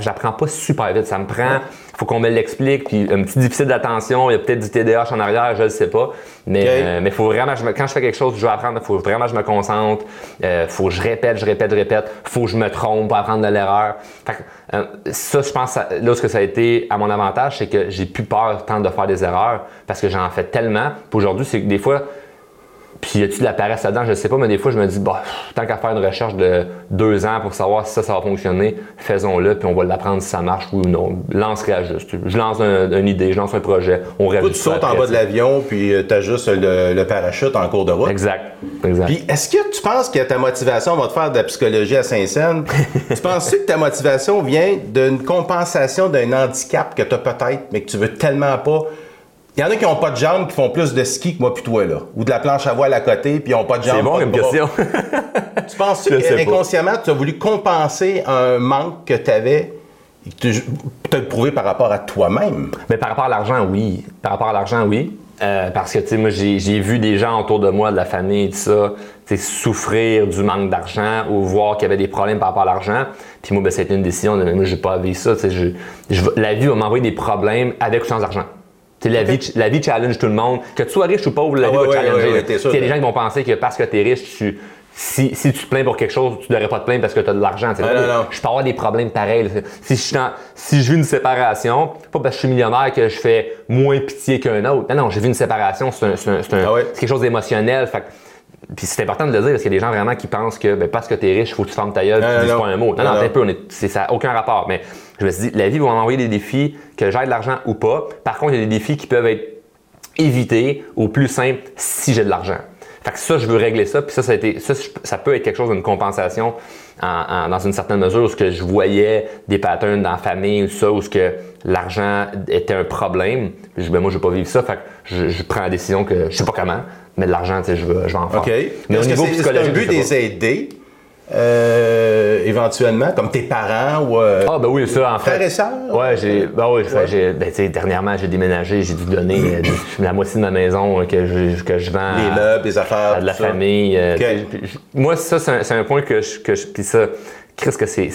j'apprends pas super vite. Ça me prend, faut qu'on me l'explique. Puis un petit déficit d'attention, il y a peut-être du TDAH en arrière, je le sais pas. Mais euh, mais faut vraiment, je me- quand je fais quelque chose, je veux apprendre, faut vraiment que je me concentre. Euh, faut que je répète, je répète, je répète. Faut que je me trompe pour apprendre de l'erreur. Fait que, euh, ça, je pense, ça- là, ce que ça a été à mon avantage, c'est que j'ai plus peur tant de faire des erreurs parce que j'en fais tellement. Puis aujourd'hui, c'est que des fois, puis y a-tu de la paresse là-dedans? Je sais pas, mais des fois, je me dis, bah, tant qu'à faire une recherche de deux ans pour savoir si ça, ça va fonctionner, faisons-le, puis on va l'apprendre si ça marche oui ou non. Lance, réajuste. Je lance un- une idée, je lance un projet, on réajuste. tu sautes en bas de l'avion, puis tu ajustes le, le parachute en cours de route. Exact. Exact. Puis, est-ce que tu penses que ta motivation, on va te faire de la psychologie à Saint-Saëns, [LAUGHS] tu penses que ta motivation vient d'une compensation d'un handicap que tu as peut-être, mais que tu veux tellement pas? Il y en a qui n'ont pas de jambes, qui font plus de ski que moi puis toi, là. Ou de la planche à voile à côté, puis ils n'ont pas de jambes. c'est bon comme question. [LAUGHS] Tu penses [LAUGHS] que inconsciemment, tu as voulu compenser un manque que tu avais et que tu te le prouver par rapport à toi-même? Mais par rapport à l'argent, oui. Par rapport à l'argent, oui. Euh, parce que, tu sais, moi, j'ai vu des gens autour de moi, de la famille, tout ça, tu sais, souffrir du manque d'argent ou voir qu'il y avait des problèmes par rapport à l'argent. Puis moi, ben, ça a été une décision de, moi, j'ai pas à vivre ça, tu sais, la vie va m'envoyer des problèmes avec ou sans argent. La, vie, la vie challenge tout le monde. Que tu sois riche ou pauvre, la Ah vie ouais, va ouais, challenger. ouais, ouais, Il y a des gens qui vont penser que parce que tu es riche, tu, si, si tu te plains pour quelque chose, tu devrais pas te plaindre parce que tu as de l'argent. Ah, non, non. Je peux avoir des problèmes pareils. Si je, si vis une séparation, pas parce que je suis millionnaire que je fais moins pitié qu'un autre. Non, non, j'ai vu une séparation, c'est Ah ouais. c'est quelque chose d'émotionnel. Puis c'est important de le dire parce qu'il y a des gens vraiment qui pensent que ben, parce que tu es riche, il faut que tu fermes ta gueule que tu non, dises non. pas un mot. Non, Non, non, peu, on est- ça n'a aucun rapport. Mais je me suis dit, la vie va m'envoyer des défis, que j'aie de l'argent ou pas. Par contre, il y a des défis qui peuvent être éviter au plus simple si j'ai de l'argent. Fait que ça, je veux régler ça. Puis ça, ça, a été, ça, ça peut être quelque chose d'une compensation en- en- dans une certaine mesure où ce que je voyais des patterns dans la famille ou ça, où ce que l'argent était un problème. Je ben, moi, je veux pas vivre ça. Fait que je, je prends la décision que je sais pas comment, mais de l'argent, tu sais, je veux, je vais en faire. OK. Mais au Est-ce que niveau c'est c'est un psychologique, but des aider? Euh, éventuellement, comme tes parents ou euh, Ah, ben oui, ça, en fait. frères et sœurs? Ouais, j'ai. Ben oui, Ouais. j'ai- ben, tu sais, dernièrement, j'ai déménagé, j'ai dû donner euh, la moitié de ma maison euh, que je, que je vends. Les meubles, les affaires. à de la ça. famille. euh, moi, ça, c'est un, point que je. Que je puis ça, Chris, que c'est,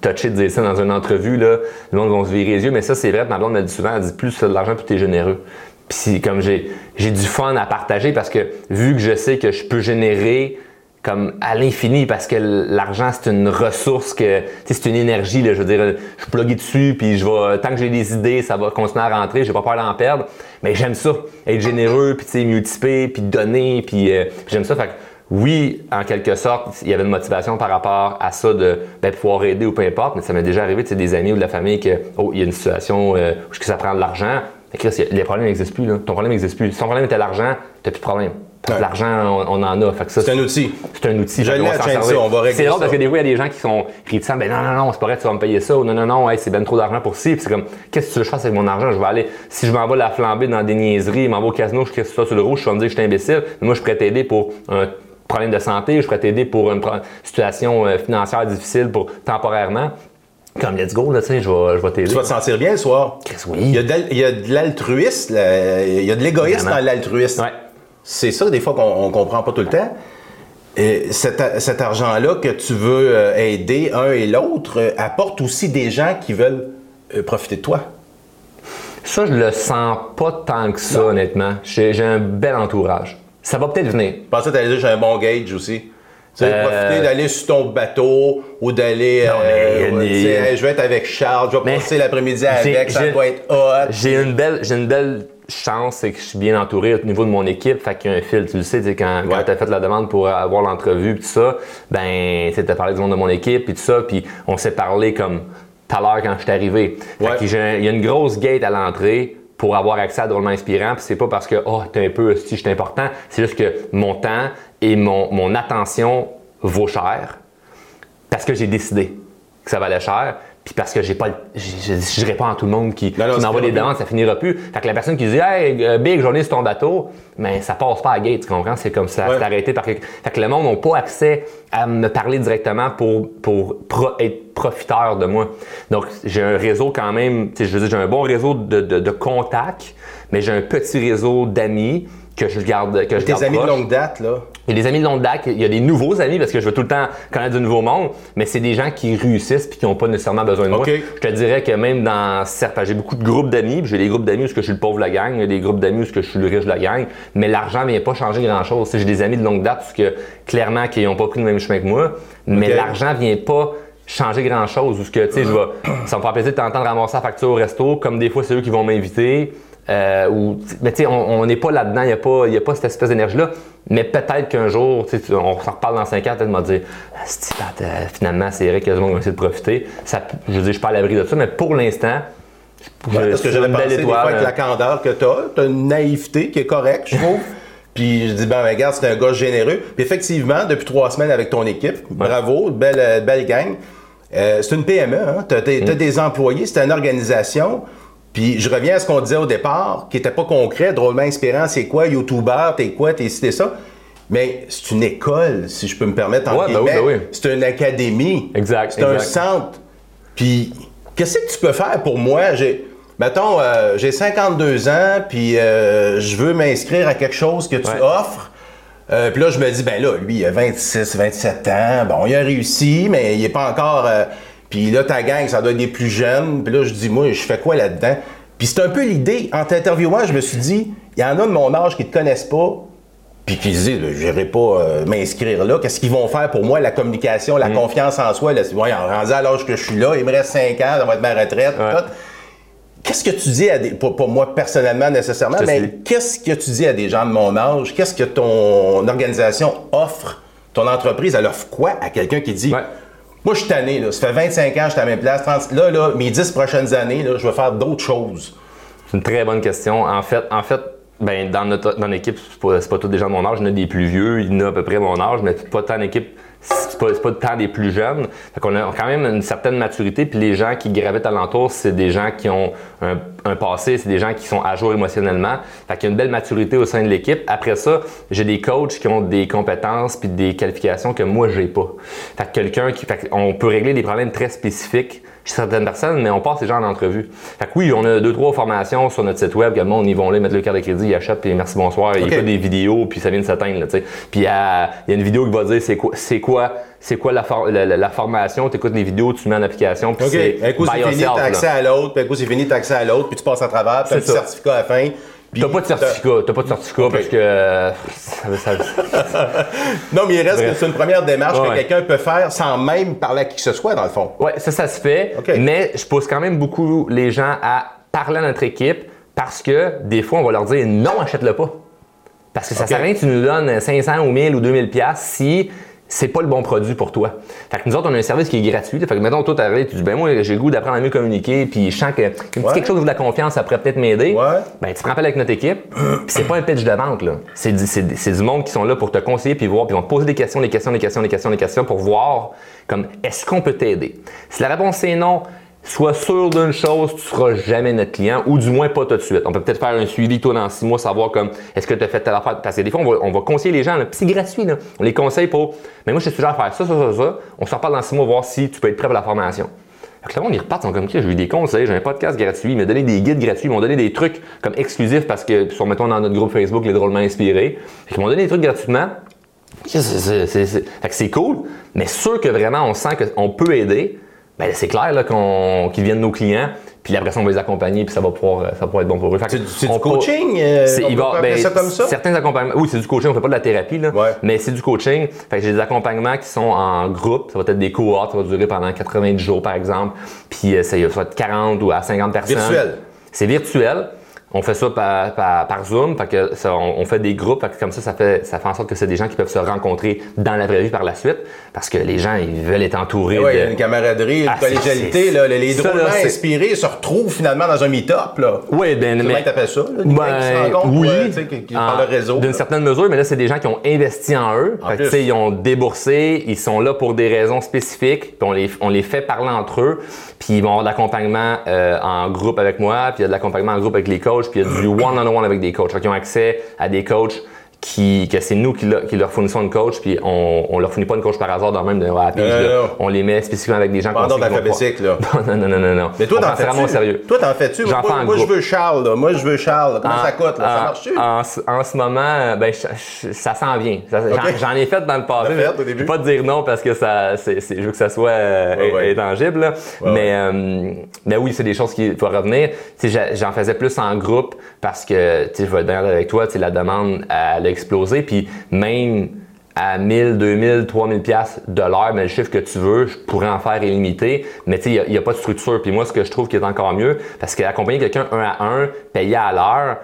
touché de dire ça dans une entrevue, là. Le monde va se virer les yeux, mais ça, c'est vrai. Ma blonde le dit souvent, elle dit plus de l'argent, plus tu es généreux. Puis comme j'ai, j'ai du fun à partager parce que vu que je sais que je peux générer comme à l'infini parce que l'argent c'est une ressource que c'est une énergie là, je veux dire je plugué dessus puis je vais tant que j'ai des idées ça va continuer à rentrer j'ai pas peur d'en perdre mais j'aime ça être généreux puis tu sais multiplier puis donner puis euh, j'aime ça fait que oui, en quelque sorte, il y avait une motivation par rapport à ça de ben, pouvoir aider ou peu importe, mais ça m'est déjà arrivé, tu sais, des amis ou de la famille que, oh, il y a une situation euh, où ça prend de l'argent? Mais Chris, les problèmes n'existent plus. Ton problème n'existe plus. Si ton problème était l'argent, t'as plus de problème. Ouais. L'argent, on, on en a. Fait que ça, C'est un outil. c'est un outil. Je l'ai on va régler C'est drôle parce que des fois, il y a des gens qui sont réticents. Ben non, non, non, c'est pas vrai, tu vas me payer ça. Ou non, non, non, hey, c'est ben trop d'argent pour ci. Puis c'est comme, qu'est-ce que tu veux que je fasse avec mon argent? Je vais aller, si je m'en vais la flamber dans des niaiseries, m'en vais au casino, je ça sur le rouge, je vais me dire que je suis imbécile. Mais moi, je pourrais t'aider pour un problème de santé, je pourrais t'aider pour une situation euh, financière difficile pour temporairement. Comme let's go, là, tu sais, je vais, je vais t'aider. Tu vas te sentir bien le soir. Chris, oui. Il y a de, l'altruisme, il y a de l'égoïsme dans l'altruisme. Ouais. C'est ça, des fois, qu'on on comprend pas tout le temps. Et cet, argent-là que tu veux euh, aider un et l'autre euh, apporte aussi des gens qui veulent euh, profiter de toi. Ça, je le sens pas tant que ça, honnêtement. J'ai j'ai un bel entourage. Ça va peut-être venir. Je pensais que tu allais dire j'ai un bon gauge aussi. Tu sais, Euh, profiter d'aller sur ton bateau ou d'aller. Euh, Hey, je vais être avec Charles, je vais Mais passer l'après-midi avec, ça va être hot. J'ai une belle, j'ai une belle chance, c'est que je suis bien entouré au niveau de mon équipe. Fait qu'il y a un fil, tu le sais, tu sais, quand, quand Ouais. tu as fait la demande pour avoir l'entrevue puis tout ça, ben, tu as parlé du monde de mon équipe puis tout ça, puis on s'est parlé comme tout à l'heure quand je suis arrivé. Fait Ouais. que j'ai un- il y a une grosse gate à l'entrée pour avoir accès à drôlement inspirant, puis c'est pas parce que oh t'es un peu si je suis important, c'est juste que mon temps et mon, mon attention vaut cher parce que j'ai décidé que ça valait cher, puis parce que j'ai pas, le- je réponds à tout le monde qui, qui m'envoie des demandes, ça finira plus. Fait que la personne qui dit Hey, euh, Big, j'en ai sur ton bateau, mais ça passe pas à gate, tu comprends? C'est comme ça, Ouais. c'est arrêté par quelque- Fait que le monde n'a pas accès à me parler directement pour, pour pro- être profiteur de moi. Donc, j'ai un réseau quand même, tu sais, je veux dire, j'ai un bon réseau de, de- de contacts, mais j'ai un petit réseau d'amis que je garde que je Tes garde amis de longue date, là. Il y a des amis de longue date, il y a des nouveaux amis parce que je veux tout le temps connaître du nouveau monde, mais c'est des gens qui réussissent puis qui n'ont pas nécessairement besoin de moi. Je te dirais que même dans certes, j'ai beaucoup de groupes d'amis, j'ai des groupes d'amis où je suis le pauvre de la gang, il y a des groupes d'amis où je suis le riche de la gang, mais l'argent vient pas changer grand-chose. Tu sais, J'ai des amis de longue date parce que clairement qui n'ont pas pris le même chemin que moi, mais l'argent vient pas changer grand chose. Ou ce que, tu sais, je vais, ça me fait plaisir de t'entendre ramasser la facture au resto, comme des fois c'est eux qui vont m'inviter. Euh, ou, mais tu sais, on n'est pas là-dedans, il n'y a, pas- y a pas cette espèce d'énergie-là. Mais peut-être qu'un jour, tu tu- on s'en reparle dans 5 ans, peut-être m'a dire euh, finalement, c'est vrai que les gens vont essayer de profiter. Ça, je veux dire, je suis pas à l'abri de ça, mais pour l'instant, je- Ouais, parce que j'avais pensé belle des fois étoile. avec la candeur que t'as, t'as une naïveté qui est correcte, je trouve. [LAUGHS] Puis je dis, ben, regarde, c'est un gars généreux. Puis effectivement, depuis trois semaines avec ton équipe, bravo, belle, euh, belle gang. Euh, c'est une PME, hein? t'as, t'as- t'as des employés, c'est une organisation. Puis je reviens à ce qu'on disait au départ, qui n'était pas concret, drôlement inspirant, c'est quoi, YouTuber, t'es quoi, t'es ci, t'es ça? Mais c'est une école, si je peux me permettre, en Ouais, ben oui, ben oui. C'est une académie. Exact, C'est un centre. Puis, qu'est-ce que tu peux faire pour moi? J'ai, mettons, euh, j'ai 52 ans, puis euh, je veux m'inscrire à quelque chose que tu Ouais. offres. Euh, puis là, je me dis, ben là, lui, il a 26, 27 ans. Bon, il a réussi, mais il n'est pas encore. Puis là, ta gang, ça doit être des plus jeunes. Puis là, je dis, moi, je fais quoi là-dedans? Puis c'est un peu l'idée. En t'interviewant, je me suis dit, il y en a de mon âge qui ne te connaissent pas, puis qui se disent, je n'irai pas euh, m'inscrire là. Qu'est-ce qu'ils vont faire pour moi? La communication, Mm. la confiance en soi. Là, ouais, rendu à l'âge que je suis là, il me reste 5 ans, ça va être ma retraite. Ouais. Qu'est-ce que tu dis à des. Pas, pas moi personnellement nécessairement, mais qu'est-ce que tu dis à des gens de mon âge? Qu'est-ce que ton organisation offre? Ton entreprise, elle offre quoi à quelqu'un qui dit Ouais. Moi, je suis tanné, là. Ça fait 25 ans que je suis à la place. 30 Là, là, mes 10 prochaines années, là, je vais faire d'autres choses. C'est une très bonne question. En fait, en fait ben, dans notre dans l'équipe, c'est pas, pas tous des gens de mon âge. Il y en a des plus vieux, il y en a à peu près mon âge, mais pas tant d'équipe c'est pas, pas le temps des plus jeunes. Fait qu'on a quand même une certaine maturité, puis les gens qui gravitent alentour, c'est des gens qui ont un, un passé, c'est des gens qui sont à jour émotionnellement. Fait qu'il y a une belle maturité au sein de l'équipe. Après ça, j'ai des coachs qui ont des compétences puis des qualifications que moi, j'ai pas. Fait que quelqu'un qui, fait on peut régler des problèmes très spécifiques chez certaines personnes, mais on passe ces gens en entrevue. Fait que oui, on a deux, trois formations sur notre site web, que le monde, ils vont là, mettre le carte de crédit, ils achètent, puis merci, bonsoir, ils Ok. écoutent des vidéos, puis ça vient de s'atteindre, là, tu sais. Puis il y a il y a une vidéo qui va dire c'est quoi, c'est quoi, c'est quoi la, for- la, la- la formation, tu écoutes les vidéos, tu mets en application, puis OK. c'est Un coup, c'est fini, t'as accès à l'autre, puis un coup, c'est fini, t'as accès à l'autre, puis tu passes à travers, puis un petit ça. certificat à la fin. T'as pas de certificat, t'as pas de certificat parce que euh, ça- ça- [LAUGHS] Non, mais il reste Bref. que c'est une première démarche Ouais. que quelqu'un peut faire sans même parler à qui que ce soit, dans le fond. Ouais, ça, ça se fait. Mais je pousse quand même beaucoup les gens à parler à notre équipe parce que des fois, on va leur dire non, achète-le pas. Parce que ça OK. sert à rien que tu nous donnes 500 ou 1000 ou 2000 pièces si c'est pas le bon produit pour toi. Fait que nous autres, on a un service qui est gratuit. Fait que mettons, toi, t'arrives, tu dis, ben moi, j'ai le goût d'apprendre à mieux communiquer, puis je sens que Ouais. quelque chose de la confiance, ça pourrait peut-être m'aider. Ouais. Ben, tu te rappelles avec notre équipe, puis c'est pas un pitch de vente, là. C'est du, c'est, c'est du monde qui sont là pour te conseiller, puis voir, puis ils vont te poser des questions, des questions, des questions, des questions, des questions pour voir, comme, est-ce qu'on peut t'aider? Si la réponse est non, sois sûr d'une chose, tu seras jamais notre client, ou du moins pas tout de suite. On peut peut-être faire un suivi, toi, dans six mois, savoir comme, est-ce que tu as fait telle affaire? Parce que des fois, on va, on conseiller les gens, là, c'est gratuit, là. On les conseille pour, mais moi, je te suggère faire ça, ça, ça, ça. On se reparle dans six mois, voir si tu peux être prêt pour la formation. Fait que le monde, ils repartent, ils sont comme, j'ai eu des conseils, j'ai un podcast gratuit, ils m'ont donné des guides gratuits, ils m'ont donné des trucs comme exclusifs parce que, sur, mettons, dans notre groupe Facebook, les drôlement inspirés. Qu'ils m'ont donné des trucs gratuitement. C'est cool, mais sûr que vraiment, on sent qu'on peut aider, ben c'est clair là, qu'on, qu'ils deviennent nos clients, puis après ça, on va les accompagner, puis ça va pouvoir, euh, ça va pouvoir être bon pour eux. Fait C'est du- c'est coaching? euh, c'est- on il va- ben, ça comme ça? Certains accompagnements. Oui, c'est du coaching, on fait pas de la thérapie, là, Ouais. mais c'est du coaching. Fait que j'ai des accompagnements qui sont en groupe. Ça va être des cohortes, ça va durer pendant 90 jours, par exemple. Puis euh, ça, ça va être 40 ou à 50 personnes. Virtuel. C'est virtuel. On fait ça par, par, par Zoom, fait que ça, on, on fait des groupes, fait que comme ça, ça fait, ça fait en sorte que c'est des gens qui peuvent se rencontrer dans la vraie vie par la suite, parce que les gens, ils veulent être entourés Ouais, il y a de... une camaraderie, une Ah, collégialité, là, les- les ça, drôlement là, c'est- inspirés se retrouvent finalement dans un meet-up. Là. Oui, ben, Comment mais... t'appelles ça? Là, qui se rencontrent, oui, ouais, tu sais, qui, qui en- par le réseau. D'une certaine mesure, mais là, c'est des gens qui ont investi en eux. En Fait que, ils ont déboursé, ils sont là pour des raisons spécifiques, puis on les, on les fait parler entre eux, puis ils vont avoir de l'accompagnement euh, en groupe avec moi, puis il y a de l'accompagnement en groupe avec les coachs, puis il y a du one-on-one avec des coachs. Qu'ils ont accès à des coachs qui, que c'est nous qui, leur- qui leur fournissons une coach, puis on, on leur fournit pas une coach par hasard dans le même de Non, là. non, non. On les met spécifiquement avec des gens qu'on d'alphabétique, là. [LAUGHS] Non, non, non, non, non. Mais toi, t'en ça vraiment sérieux. Toi, t'en fais-tu? J'en Moi, fais moi, je veux Charles, là. Moi, je veux Charles. Comment En- ça coûte, là? Ça en- marche-tu? En, ce- en ce moment, ben, je- je- ça s'en vient. Ça- j'en- ai fait dans le passé. Fait au Je début? vais pas te dire non parce que ça, c'est- je veux que ça soit euh, Ouais, ouais. intangible. là. Ouais, mais, euh, mais oui, c'est des choses qui faut revenir. Tu sais, j'a- J'en faisais plus en groupe parce que, tu sais, je vais être bien avec toi, tu sais, la demande a explosé. Puis même à 1000, 2000, 3000 pièces de l'heure, mais le chiffre que tu veux, je pourrais en faire illimité. Mais tu sais, il n'y a, pas de structure. Puis moi, ce que je trouve qui est encore mieux, parce qu'accompagner quelqu'un un à un, payer à l'heure,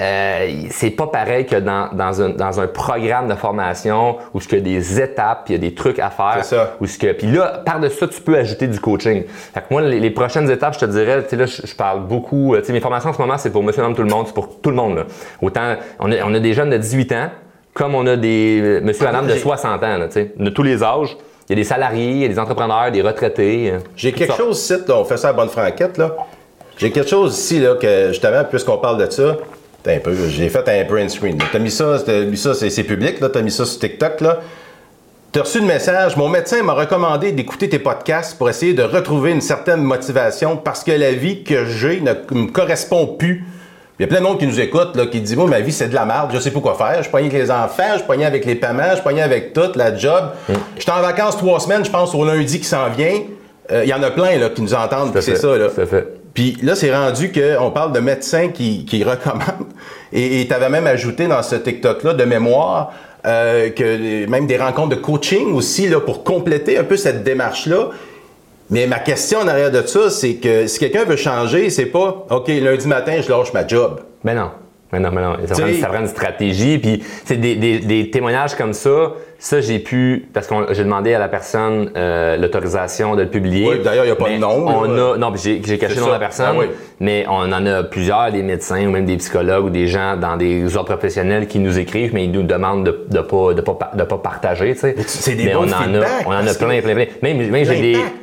euh, c'est pas pareil que dans, dans, un, dans un programme de formation où il y a des étapes, puis il y a des trucs à faire. C'est ça. Où ce que, puis là, par-dessus ça, tu peux ajouter du coaching. Fait que moi, les, les prochaines étapes, je te dirais, tu sais, là, je, je parle beaucoup. euh, Tu sais, mes formations en ce moment, c'est pour monsieur, madame, tout le monde, c'est pour tout le monde. Là. Autant, on a, on a des jeunes de 18 ans, comme on a des euh, monsieur, madame de j'ai- 60 ans, tu sais, de tous les âges. Il y a des salariés, il y a des entrepreneurs, des retraités. J'ai quelque sortes. chose ici, là, on fait ça à bonne franquette, là. J'ai quelque chose ici, là, que justement, puisqu'on parle de ça, un peu, j'ai fait un print screen. T'as mis ça, t'as mis ça, c'est public, là, t'as mis ça sur TikTok, là. T'as reçu le message, mon médecin m'a recommandé d'écouter tes podcasts pour essayer de retrouver une certaine motivation parce que la vie que j'ai ne me correspond plus. Il y a plein de monde qui nous écoute, là, qui dit Moi, ma vie, c'est de la merde, je sais pas quoi faire. Je pogné avec les enfants, je pogné avec les paiements, je pogné avec tout, la job. Je suis en vacances trois semaines, je pense au lundi qui s'en vient. Euh, Il y en a plein là, qui nous entendent, c'est ça. Là. tout à fait. Puis là, c'est rendu qu'on parle de médecins qui, qui recommandent. Et tu avais même ajouté dans ce TikTok-là de mémoire euh, que même des rencontres de coaching aussi là, pour compléter un peu cette démarche-là. Mais ma question en arrière de ça, c'est que si quelqu'un veut changer, c'est pas OK, lundi matin, je lâche ma job. Ben non. Ben non, ben non. Ça prend, T'sais- ça prend une stratégie. Puis, c'est des, des, des témoignages comme ça, ça, j'ai pu, parce que j'ai demandé à la personne euh, l'autorisation de le publier. Oui, d'ailleurs, il n'y a pas de nom, On là. a, non, j'ai caché le nom de la personne, Ah oui. mais on en a plusieurs, des médecins ou même des psychologues ou des gens dans des ordres professionnels qui nous écrivent, mais ils nous demandent de ne pas, de pas, de pas partager. c'est des mais bons on en a, on en a plein, plein, plein. Même, même j'ai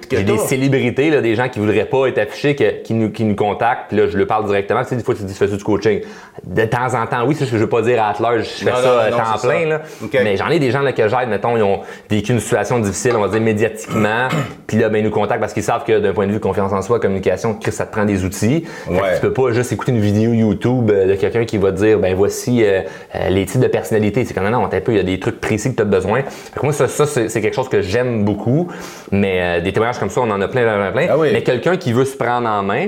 des, des célébrités, là, des gens qui voudraient pas être affichés, que- qui, nous, qui nous contactent, puis là, je leur parle directement. Tu sais, des fois, tu dis, fais du coaching? De temps en temps, oui, c'est ce que je veux pas dire à Atler, je fais Non, ça non, temps plein, ça. là. Mais j'en ai des gens là, que j'aide, mettons, ils ont vécu une situation difficile, on va dire médiatiquement, [CLEARS THROAT] puis là, ben, ils nous contactent parce qu'ils savent que d'un point de vue confiance en soi, communication, Chris, ça te prend des outils. Fait que Ouais. tu peux pas juste écouter une vidéo YouTube euh, de quelqu'un qui va te dire, ben voici euh, euh, les types de personnalité. C'est non, t'as un peu, il y a des trucs précis que tu as besoin. Fait que moi, ça, ça c'est c'est quelque chose que j'aime beaucoup, mais euh, des témoignages comme ça, on en a plein, plein, plein. Ah oui. Mais quelqu'un qui veut se prendre en main,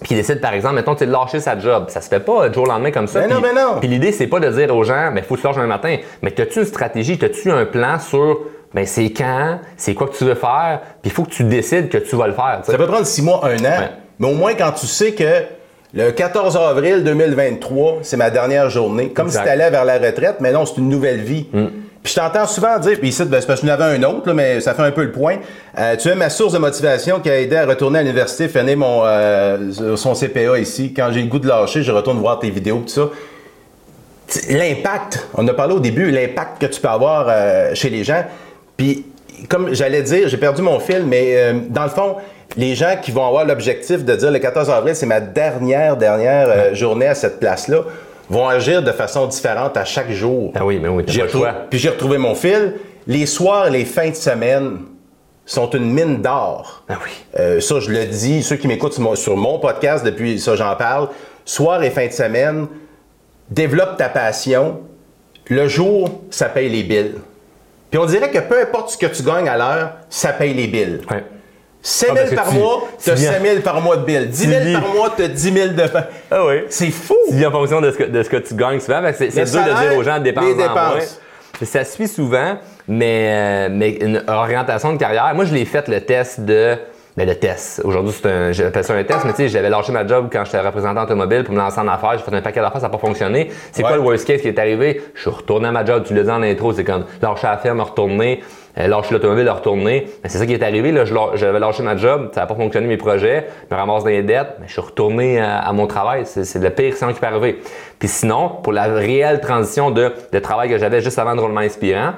puis qui décide, par exemple, mettons, de lâcher sa job. Ça se fait pas euh, du jour au lendemain comme ça. Mais non, Puis- mais non. Puis l'idée, c'est pas de dire aux gens, ben, faut que tu lâches un matin. Mais as-tu une stratégie, as-tu un plan sur, ben, c'est quand, c'est quoi que tu veux faire, puis il faut que tu décides que tu vas le faire. Ça peut prendre six mois, un an, Ouais. mais au moins quand tu sais que le 14 avril 2023, c'est ma dernière journée, comme Exact. si tu allais vers la retraite, mais non, c'est une nouvelle vie. Puis je t'entends souvent dire, puis ici, ben, c'est parce que je n'avais un autre, là, mais ça fait un peu le point. Euh, tu es ma source de motivation qui a aidé à retourner à l'université, finir mon, euh, son CPA ici. Quand j'ai le goût de lâcher, je retourne voir tes vidéos, tout ça. L'impact, on a parlé au début, l'impact que tu peux avoir euh, chez les gens. Puis, comme j'allais dire, j'ai perdu mon fil, mais dans le fond, les gens qui vont avoir l'objectif de dire le 14 avril, c'est ma dernière, dernière journée à cette place-là, vont agir de façon différente à chaque jour. Ah oui, mais oui, J'ai retrouvé-. Puis j'ai retrouvé mon fil. Les soirs et les fins de semaine sont une mine d'or. Ah oui. Euh, ça, je le dis, ceux qui m'écoutent sur mon, sur mon podcast, depuis ça, j'en parle. Soir et fin de semaine, développe ta passion. Le jour, ça paye les billes. Puis on dirait que peu importe ce que tu gagnes à l'heure, ça paye les billes. Ouais. 5 Ah, 000 parce que par tu- mois, tu as viens- 5 000 par mois de billes. 10 000 Tu vis- par mois, tu as 10 000 de... Ah oui. C'est fou! Tu vis en fonction de ce que, de ce que tu gagnes souvent. C'est c'est Le dur de dire aux gens de dépenser en moins. Ça suit souvent, mais, euh, mais une orientation de carrière. Moi, je l'ai fait le test de. Ben, le test. Aujourd'hui, c'est un, j'appelle ça un test, mais tu sais, j'avais lâché ma job quand j'étais représentant automobile pour me lancer en affaires. J'ai fait un paquet d'affaires, ça n'a pas fonctionné. C'est Ouais. quoi le worst case qui est arrivé? Je suis retourné à ma job, tu l'as dit en intro, c'est comme lâcher la ferme, retourner, euh, lâcher l'automobile, retourner. Mais c'est ça qui est arrivé, là. J'avais lâché ma job, ça n'a pas fonctionné mes projets, je me ramasse dans les dettes, mais je suis retourné à, à mon travail. C'est, le pire sinon qui peut arriver. Puis sinon, pour la réelle transition de, de travail que j'avais juste avant de Roulement Inspirant,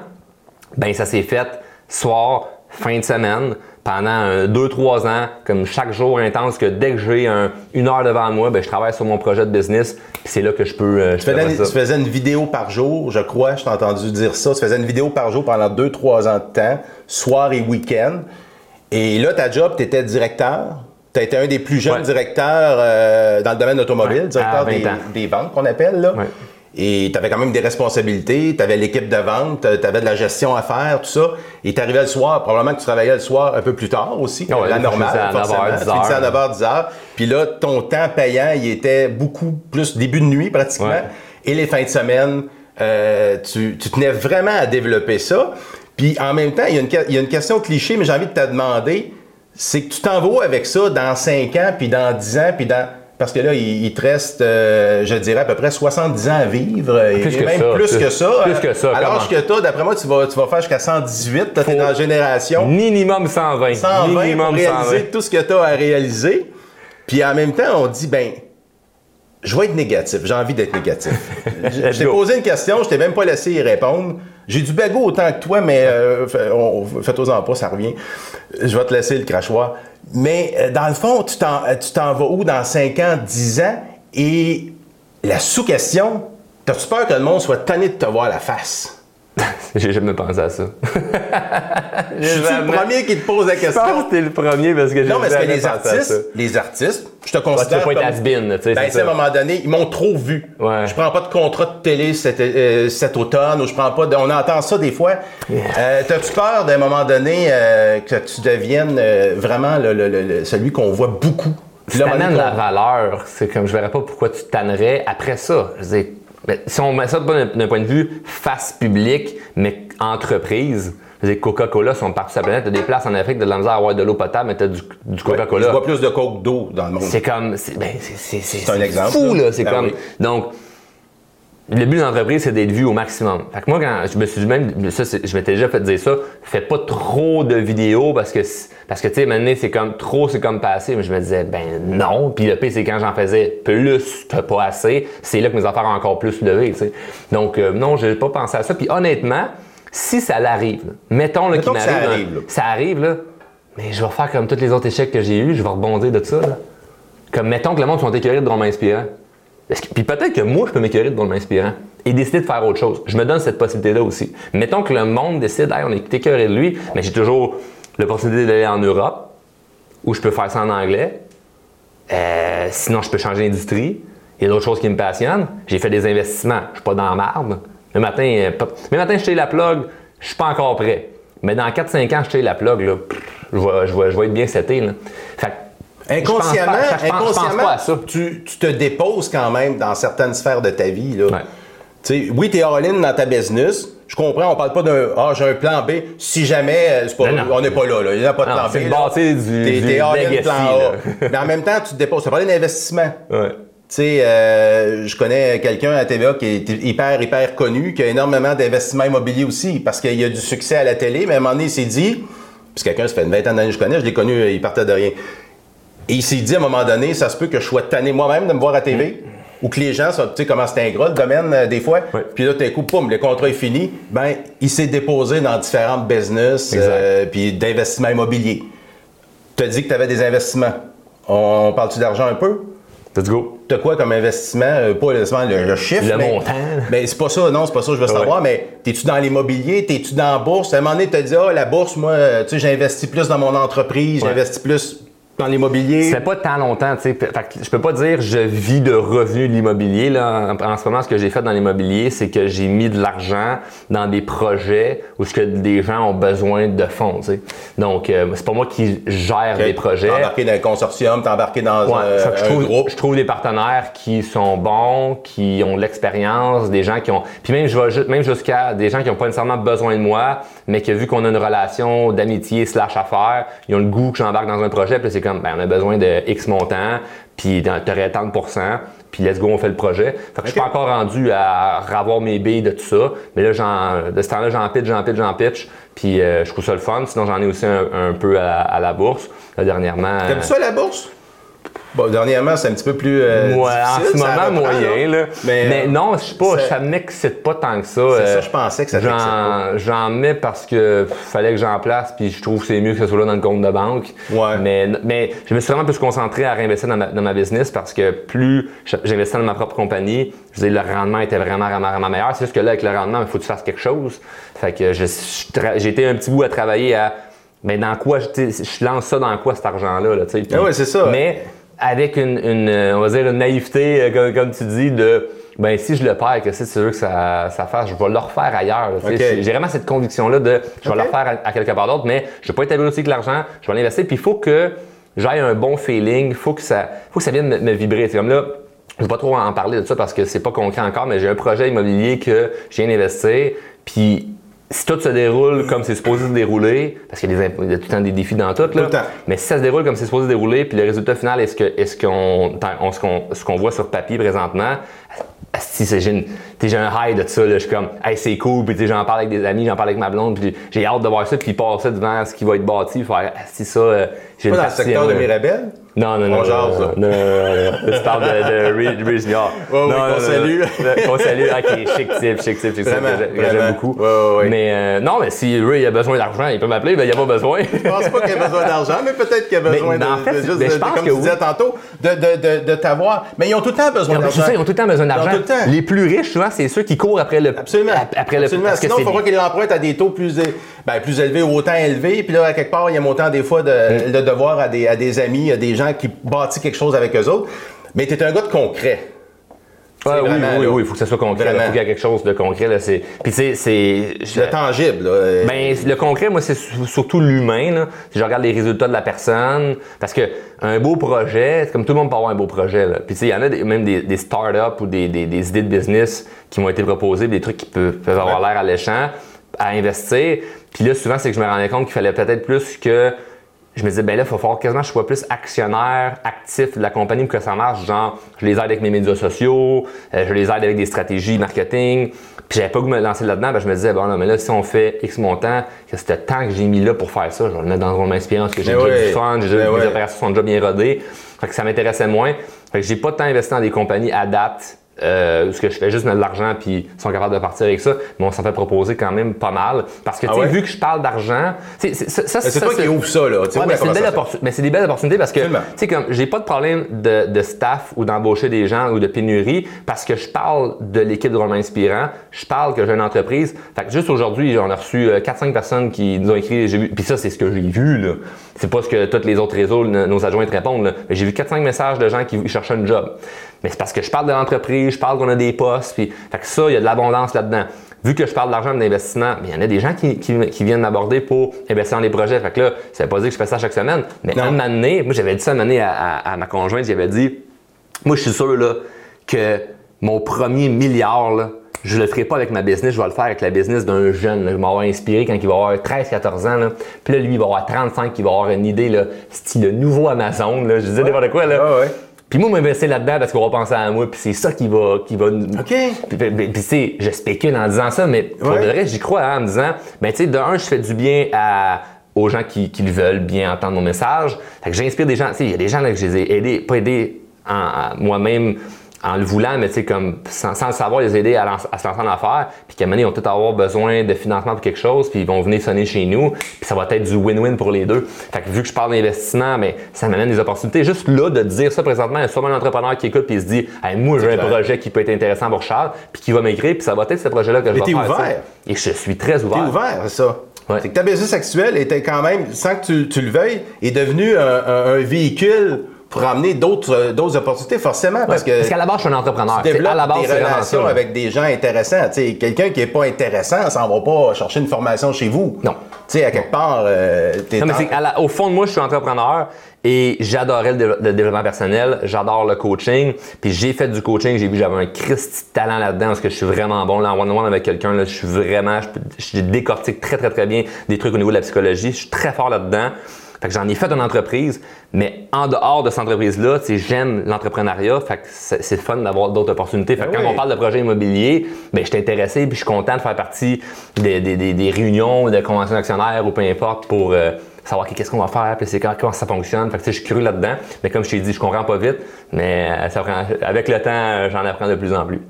ben ça s'est fait soir, fin de semaine, pendant 2-3 ans, comme chaque jour intense, que dès que j'ai un- une heure devant moi, ben, je travaille sur mon projet de business, c'est là que je peux. euh, je Tu faisais, tu une vidéo par jour, je crois, je t'ai entendu dire ça. Tu faisais une vidéo par jour pendant 2-3 ans de temps, soir et week-end. Et là, ta job, tu étais directeur. Tu as été un des plus jeunes Ouais. directeurs euh, dans le domaine automobile, Ouais, directeur à 20 des, des ventes qu'on appelle. Là. Ouais. Et tu avais quand même des responsabilités, tu avais l'équipe de vente, tu avais de la gestion à faire, tout ça. Et tu arrivais le soir, probablement que tu travaillais le soir un peu plus tard aussi, ouais, la normale, finissais à 9 forcément. heures, Tu 10 finissais à heures. 9h, 10 heures. Puis là, ton temps payant, il était beaucoup plus début de nuit pratiquement. Ouais. Et les fins de semaine, euh, tu, tu tenais vraiment à développer ça. Puis en même temps, il y a une, il y a une question cliché, mais j'ai envie de te demander, c'est que tu t'en vas avec ça dans 5 ans, puis dans 10 ans, puis dans... Parce que là, il, il te reste, euh, je dirais, à peu près 70 ans à vivre. et Plus que même ça, plus plus- que ça. plus que ça, Alors que toi, d'après moi, tu vas, tu vas faire jusqu'à 118. Tu es Faut- dans la génération. Minimum 120. 120 pour Minimum réaliser 120. tout ce que tu as à réaliser. Puis en même temps, on dit, ben, je vais être négatif. J'ai envie d'être négatif. [LAUGHS] je t'ai posé une question, je t'ai même pas laissé y répondre. J'ai du bagot autant que toi, mais euh, fais-toi-en pas, ça revient. Je vais te laisser le crachoir. Mais euh, dans le fond, tu t'en, euh, vas où dans 5 ans, 10 ans? Et la sous-question, t'as-tu peur que le monde soit tanné de te voir la face? [LAUGHS] J'ai jamais pensé à ça. [LAUGHS] Je suis le premier qui te pose la Je question. pense que t'es le premier parce que j'ai Non, mais parce que jamais les pensé à ça. artistes, les artistes, je te tu considère pas comme- has-been, tu sais, Ben, c'est tu sais, à un moment donné, ils m'ont trop vu. Ouais. Je prends pas de contrat de télé cet, euh, cet automne ou je prends pas de... On entend ça des fois. Euh, T'as-tu peur d'un moment donné euh, que tu deviennes vraiment le- le- le- celui qu'on voit beaucoup? T'amènes moment la valeur, c'est comme je verrais pas pourquoi tu tannerais après ça. Je ben, si on met ça d'un point de vue face publique, mais entreprise, dire, Coca-Cola sont partout sur la planète, t'as des places en Afrique, t'as de la misère à avoir de l'eau potable, mais t'as du, du Coca-Cola. vois plus de coke d'eau dans le monde. C'est comme, c'est ben, un exemple, fou là. là, c'est Ah comme, oui. donc, le but de l'entreprise, c'est d'être vu au maximum. Fait que moi, quand je me suis dit même, ça, je m'étais déjà fait dire ça, fais pas trop de vidéos parce que, parce que tu sais, maintenant, c'est comme trop, c'est comme pas assez. Mais je me disais, ben non. Puis le pire, c'est quand j'en faisais plus que pas assez, c'est là que mes affaires ont encore plus levé, tu sais. Donc, euh, non, j'ai pas pensé à ça. Puis honnêtement, si ça l'arrive, mettons là, Mettons qu'il que ça m'arrive, arrive, là, ça arrive, là, mais je vais faire comme tous les autres échecs que j'ai eus, je vais rebondir de ça, là. Comme mettons que le monde sont écœurés de drôles inspirants. Puis peut-être que moi, je peux m'écœurer de drôles inspirants et décider de faire autre chose. Je me donne cette possibilité-là aussi. Mettons que le monde décide, hey, on est écœuré de lui, mais j'ai toujours l'opportunité d'aller en Europe, où je peux faire ça en anglais. Euh, sinon, je peux changer d'industrie. Il y a d'autres choses qui me passionnent. J'ai fait des investissements. Je suis pas dans la marde. Le matin, euh, le matin, je la plug, je suis pas encore prêt. Mais dans 4-5 ans, je la plug, là, je vais, je vais- je vais être bien seté. Fait que Inconsciemment, je pense pas- je pense- je pense inconsciemment pas à ça. Tu, tu te déposes quand même dans certaines sphères de ta vie. Là. Ouais. Oui, tu es all-in dans ta business. Je comprends, on parle pas d'un Ah, j'ai un plan B. Si jamais, euh, c'est pas- Non, non. on n'est pas là, là. Il n'y a pas de Non, plan c'est B. de là. bâtir du- T'es- du legacy, plan. A. [LAUGHS] Mais en même temps, tu te déposes. Tu parlé d'investissement. Ouais. Tu sais, euh, je connais quelqu'un à TVA qui est hyper, hyper connu, qui a énormément d'investissements immobiliers aussi, parce qu'il a du succès à la télé, mais à un moment donné, il s'est dit, puis c'est quelqu'un, ça fait une vingtaine d'années que je connais, je l'ai connu, il partait de rien. Et il s'est dit à un moment donné, ça se peut que je sois tanné moi-même de me voir à TV, ou que les gens, sont- tu sais comment c'est ingrat le domaine euh, des fois, puis là, t'es coup, poum, le contrat est fini, ben, il s'est déposé dans différentes business, euh, puis d'investissements immobiliers. Tu as dit que tu avais des investissements. On parle-tu d'argent un peu? Let's go. T'as quoi comme investissement? Euh, pas l'investissement, le, le chiffre. Le mais, montant. Mais c'est pas ça, non, c'est pas ça que je veux savoir. Mais t'es-tu dans l'immobilier? T'es-tu dans la bourse? À un moment donné, t'as dit, ah, la bourse, moi, euh, tu sais, j'investis plus dans mon entreprise, Ouais. j'investis plus dans l'immobilier. Ça fait pas tant longtemps, tu sais. Je peux pas dire je vis de revenus de l'immobilier. Là. En, en ce moment, ce que j'ai fait dans l'immobilier, c'est que j'ai mis de l'argent dans des projets où ce que des gens ont besoin de fonds. tu sais. Donc, euh, c'est pas moi qui gère des projets. T'es embarqué dans un consortium, t'es embarqué dans Ouais, un, que je, un trouve, groupe. je trouve des partenaires qui sont bons, qui ont de l'expérience, des gens qui ont. Puis même, je vais même jusqu'à des gens qui n'ont pas nécessairement besoin de moi, mais que vu qu'on a une relation d'amitié slash affaires, ils ont le goût que j'embarque dans un projet, puis c'est comme, ben, on a besoin de X montant, puis tu aurais tant de pourcents, puis let's go, on fait le projet. Fait que je suis pas encore rendu à avoir mes billes de tout ça, mais là, j'en, de ce temps-là, j'en pitch, j'en pitch, j'en pitch, puis euh, je trouve ça le fun. Sinon, j'en ai aussi un, un peu à, à la bourse. Là, dernièrement. T'aimes ça la bourse? Bon, dernièrement, c'est un petit peu plus. euh, Ouais, en ce moment, reprend, moyen. Là. Mais, Mais, euh, non, je sais pas, ça- m'excite pas tant que ça. C'est Euh, ça, je pensais que ça t'excite pas. J'en, mets parce que fallait que j'en place, puis je trouve que c'est mieux que ce soit là dans le compte de banque. Ouais. Mais, mais je me suis vraiment plus concentré à réinvestir dans ma, dans ma business parce que plus j'investis dans ma propre compagnie, je veux dire, le rendement était vraiment, vraiment, vraiment meilleur. C'est juste que là, avec le rendement, il faut que tu fasses quelque chose. Fait que j'ai été un petit bout à travailler à. Mais dans quoi, je, lance ça dans quoi cet argent-là, là, tu sais. Ah ouais, c'est ça. Mais avec une, une, on va dire une naïveté, euh, comme, comme tu dis, de ben si je le perds, que si tu veux que ça, ça fasse, je vais le refaire ailleurs. J'ai vraiment cette conviction-là de je vais le refaire à, à quelque part d'autre, mais je vais pas être habitué avec l'argent, je vais l'investir. Puis il faut que j'aille un bon feeling, il faut que ça, faut que ça vienne me, me vibrer. C'est comme là, je vais pas trop en parler de ça parce que c'est pas concret encore, mais j'ai un projet immobilier que je viens d'investir. Puis si tout se déroule comme c'est supposé se dérouler, parce qu'il y a, des imp- il y a tout le temps des défis dans tout, là, Tout le temps. mais si ça se déroule comme c'est supposé se dérouler, puis le résultat final est ce que est qu'on on- ce qu'on ce qu'on voit sur papier présentement, si c'est j'ai un high de ça là, je suis comme hey c'est cool, puis j'en parle avec des amis, j'en parle avec ma blonde, puis j'ai hâte de voir ça, puis passer devant ce qui va être bâti, faire ah, si ça euh, j'ai le secteur de. Mirabel? Non, non, On non. jase, non, là. non, non, non, non. Tu parles de, de [LAUGHS] Reed- Reed Junior. Ouais, oui, Non, qu'on non, non, salue. Qu'on salue. Ok, chic type, chic type, chic type. Que. J'aime beaucoup. Ouais, ouais, ouais. Mais euh, non, mais si Ray a besoin d'argent, il peut m'appeler, ben il n'y a pas besoin. Je pense pas qu'il a besoin d'argent, mais peut-être qu'il a besoin Mais, de, en fait, de juste, mais je de- pense comme que tu oui. disais tantôt, de, de, de, de t'avoir. Mais ils ont tout le temps besoin d'argent. ils ont tout le temps besoin d'argent. le temps. Les plus riches, souvent, c'est ceux qui courent après le. Absolument. Après le. Absolument. parce que Sinon, il faudra qu'ils empruntent à des taux plus, ben, plus élevés, autant élevés. Puis là, à quelque part, il y a autant des fois de, de devoir à des, à des amis, à des gens qui bâtissent quelque chose avec eux autres. Mais tu es un gars de concret. Oui, vraiment, oui, oui, il faut que ça soit concret. Il faut qu'il y ait quelque chose de concret. Là. C'est... Puis, tu sais, c'est. Le tangible. Là. Euh, Ben, le concret, moi, c'est su- surtout l'humain. Là. Si je regarde les résultats de la personne, parce que un beau projet, c'est comme tout le monde peut avoir un beau projet. Là. Puis, tu sais, il y en a des- même des, des startups ou des, des- des idées de business qui m'ont été proposées, des trucs qui peuvent, peuvent avoir l'air alléchants à investir. Puis là, souvent, c'est que je me rendais compte qu'il fallait peut-être plus que je me disais, ben là, il faut falloir quasiment que je sois plus actionnaire, actif de la compagnie pour que ça marche. Genre, je les aide avec mes médias sociaux, euh, je les aide avec des stratégies marketing. Puis j'avais pas goût de me lancer là-dedans, ben je me disais, bon, là, mais là, si on fait X montant, que c'était le temps que j'ai mis là pour faire ça, je vais le mettre dans mon parce que j'ai déjà ouais. du fun, j'ai déjà, mes ouais. opérations sont déjà bien rodées. Fait que ça m'intéressait moins. Fait que j'ai pas de temps investi dans des compagnies adaptes. Euh, ce que je fais juste de l'argent puis ils sont capables de partir avec ça, mais on s'en fait proposer quand même pas mal. Parce que, tu Ah sais, ouais? vu que je parle d'argent, c'est- ça, C'est toi qui ouvres ça, là. Ouais, mais c'est des belles opportunités parce que, tu sais, comme j'ai pas de problème de, de staff ou d'embaucher des gens ou de pénurie parce que je parle de l'équipe de Romain Inspirant, je parle que j'ai une entreprise. Fait que juste aujourd'hui, on a reçu euh, 4-5 personnes qui nous ont écrit, j'ai vu, puis ça, c'est ce que j'ai vu, là. C'est pas ce que tous les autres réseaux, nos adjoints répondent, là. Mais j'ai vu 4-5 messages de gens qui cherchaient un job. Mais c'est parce que je parle de l'entreprise, je parle qu'on a des postes, puis, fait que ça, il y a de l'abondance là-dedans. Vu que je parle d'argent d'investissement, il y en a des gens qui, qui- qui viennent m'aborder pour investir dans les projets. Fait que là, ça veut pas dire que je fais ça chaque semaine. Mais Non. un moment donné, moi j'avais dit ça un moment donné à, à- à ma conjointe, j'avais dit, moi je suis sûr là, que mon premier milliard, là, je le ferai pas avec ma business, je vais le faire avec la business d'un jeune. là. Je vais m'avoir inspiré quand il va avoir 13-14 ans. Là. Puis là, lui, il va avoir 35, il va avoir une idée, là, style le nouveau Amazon. Là. Je disais n'importe quoi. Là. Ouais, ouais. Puis moi, m'investir là-dedans parce qu'on va penser à moi, puis c'est ça qui va, qui va. OK. Puis, puis, tu sais, je spécule en disant ça, mais pour Ouais. le reste, j'y crois hein, en me disant, ben tu sais, de un, je fais du bien à aux gens qui, qui le veulent bien entendre mon message. Fait que j'inspire des gens. Tu sais, il y a des gens là, que je les ai aidés, pas aidés en- en- moi-même en le voulant, mais tu sais, comme sans, sans le savoir, les aider à, se lancer en affaires, puis qu'à un moment donné, ils vont tout avoir besoin de financement pour quelque chose, puis ils vont venir sonner chez nous, puis ça va être du win-win pour les deux. Fait que vu que je parle d'investissement, mais ça m'amène des opportunités. Juste là, de dire ça présentement, il y a sûrement un entrepreneur qui écoute puis il se dit hey, moi j'ai un clair. projet qui peut être intéressant pour Charles, puis qui va m'écrire, puis ça va être ce projet-là que je vais t'es faire. ouvert. Et je suis très ouvert. T'es ouvert, c'est ça. Ouais. C'est que ta business actuelle était quand même, sans que tu, tu le veuilles, est devenu un, un- un véhicule pour amener d'autres euh, d'autres opportunités, forcément, parce que Parce qu'à la base, je suis un entrepreneur. tu développes à la base, des relations ça. avec des gens intéressants. Tu sais, Quelqu'un qui n'est pas intéressant, ça ne va pas chercher une formation chez vous. Non. Tu sais, à quelque part, euh, t'es Non, mais c'est au fond de moi, je suis entrepreneur et j'adorais le, déve- le développement personnel, j'adore le coaching. Puis j'ai fait du coaching, j'ai vu que j'avais un Christy de talent là-dedans parce que je suis vraiment bon là en one-on-one avec quelqu'un. Là, je suis vraiment, je, je décortique très très très bien des trucs au niveau de la psychologie. Je suis très fort là-dedans. Fait que j'en ai fait une entreprise, mais en dehors de cette entreprise-là, tu j'aime l'entrepreneuriat. Fait que c'est fun d'avoir d'autres opportunités. Fait que Ben quand oui. on parle de projet immobilier, ben, je suis intéressé puis je suis content de faire partie des, des- des- des réunions, de conventions d'actionnaires ou peu importe pour euh, savoir qu'est-ce qu'on va faire, puis c'est quand- comment ça fonctionne. Fait que, tu sais, je suis curieux là-dedans. Mais comme je t'ai dit, je comprends pas vite, mais euh, ça prend- avec le temps, euh, j'en apprends de plus en plus.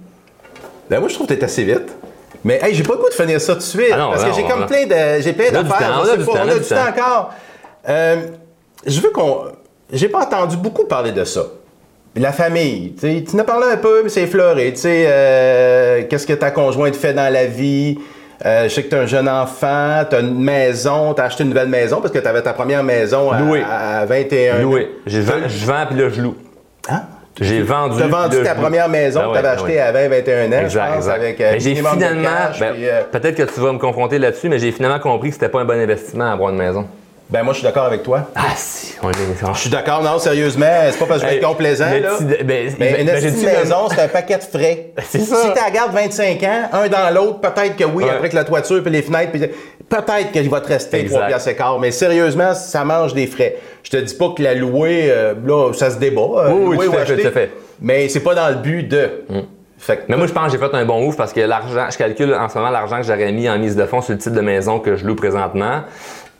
Ben, moi, je trouve que t'es assez vite. Mais hey, j'ai pas le goût de finir ça tout de suite. Ah non, parce non, que j'ai comme plein de. J'ai plein d'affaires. on on a du temps encore. Euh, je veux qu'on. J'ai pas entendu beaucoup parler de ça. La famille, tu sais, tu en as parlé un peu, mais c'est effleuré. Tu sais, euh, qu'est-ce que ta conjointe fait dans la vie? Euh, je sais que tu un jeune enfant, tu as une maison, tu as acheté une nouvelle maison parce que tu avais ta première maison à, Loué. à 21 Loué. Je vends puis là, je loue. Hein? J'ai vendu. Tu as vendu ta première maison Ben que ouais, tu avais ben achetée ouais. à 20, 21 ans, Exact, pense, exact. avec Mais j'ai finalement, ben, euh, peut-être que tu vas me confronter là-dessus, mais j'ai finalement compris que c'était pas un bon investissement avoir une maison. Ben moi, je suis d'accord avec toi. Ah si, on est Je suis d'accord, non, sérieusement, c'est pas parce que je vais être complaisant, là. ben, Mais ben, une ben, petite maison, c'est un paquet de frais. [LAUGHS] C'est ça. Si tu la gardes 25 ans, un dans l'autre, peut-être que oui, Ouais. après que la toiture puis les fenêtres, puis peut-être qu'il va te rester Exact. 3 piastres et quart. Mais sérieusement, ça mange des frais. Je te dis pas que la louer, euh, là, ça se débat. euh, Oui, oui, tout ou à fait, acheter. tout à fait. Mais c'est pas dans le but de. Fait que- Mais moi, je pense que j'ai fait un bon move parce que l'argent, je calcule en ce moment l'argent que j'aurais mis en mise de fonds sur le type de maison que je loue présentement.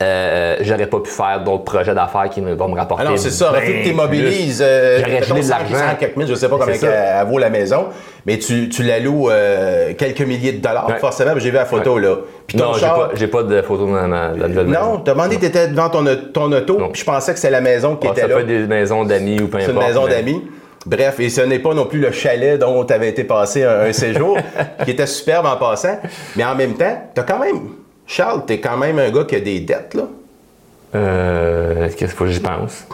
Euh, j'aurais pas pu faire d'autres projets d'affaires qui me, vont me rapporter. Ah non, c'est ça. que tu plus. immobilises. Euh, J'aurais gelé de 100, l'argent. 100 quelques mille, je sais pas combien C'est ça. elle vaut la maison, mais tu, tu la loues euh, quelques milliers de dollars, Ouais. forcément. J'ai vu la photo, là. Puis Non, j'ai pas, j'ai pas de photo de ma, ma- de la nouvelle maison. Non, t'as demandé, t'étais devant ton, ton auto, puis je pensais que c'était la maison qui Ah, était ça là. peut être des maisons d'amis ou peu C'est importe. une maison mais- d'amis. Bref, et ce n'est pas non plus le chalet dont tu avais été passé un, un séjour, [LAUGHS] qui était superbe en passant. Mais en même temps, t'as quand même. Charles, t'es quand même un gars qui a des dettes, là. Euh, qu'est-ce qu'il faut que j'y pense?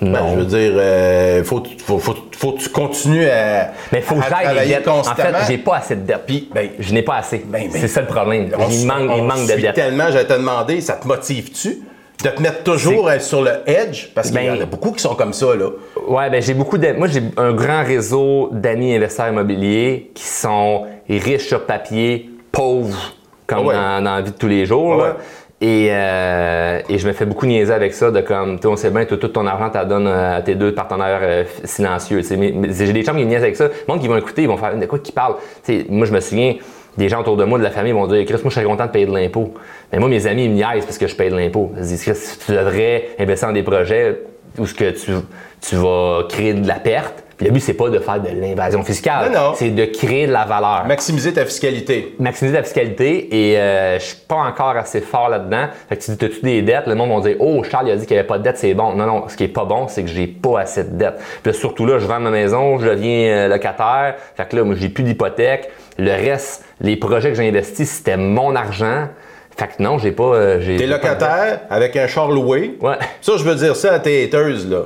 Ben, Non. je veux dire, euh, faut, faut, faut, faut que tu continues à, mais faut que j'aille les dettes. En fait, j'ai pas assez de dettes. Puis, ben, je n'ai pas assez. Ben, ben, c'est ça le problème. Il manque, il manque de dettes. tellement, j'allais te demander, ça te motive-tu de te mettre toujours euh, sur le edge? Parce qu'il y en a Ben- beaucoup qui sont comme ça, là. Ouais, ben j'ai beaucoup d'amis. Moi, j'ai un grand réseau d'amis investisseurs immobiliers qui sont riches sur papier, pauvres comme Ah ouais. dans, dans la vie de tous les jours. Ah là. ouais. Et, euh, et je me fais beaucoup niaiser avec ça, de comme, tu sais, on sait bien, tout ton argent, tu la donnes euh, à tes deux partenaires euh, silencieux. J'ai des gens qui niaisent avec ça. Le monde qui vont écouter, ils vont faire de quoi qu'ils parlent? Tu sais, moi, je me souviens, des gens autour de moi, de la famille, vont dire Chris, moi, je serais content de payer de l'impôt. Mais moi, mes amis, ils me niaisent parce que je paye de l'impôt. Ils disent Chris, tu devrais investir dans des projets où ce que tu, tu vas créer de la perte. Puis le but, c'est pas de faire de l'invasion fiscale. Non, non. C'est de créer de la valeur Maximiser ta fiscalité. maximiser la fiscalité et euh, je suis pas encore assez fort là-dedans. Fait que tu dis, t'as-tu des dettes? Le monde va dire, oh, Charles, il a dit qu'il n'y avait pas de dette, c'est bon. Non, non, ce qui est pas bon, c'est que j'ai pas assez de dettes. Puis là, surtout là, je vends ma maison, je deviens euh, locataire. Fait que là, moi, j'ai plus d'hypothèque. Le reste, les projets que j'ai investis, c'était mon argent. Fait que non, j'ai pas. euh, T'es pas locataire avec un char loué. Ouais. Ça, je veux dire ça à tes haters, là.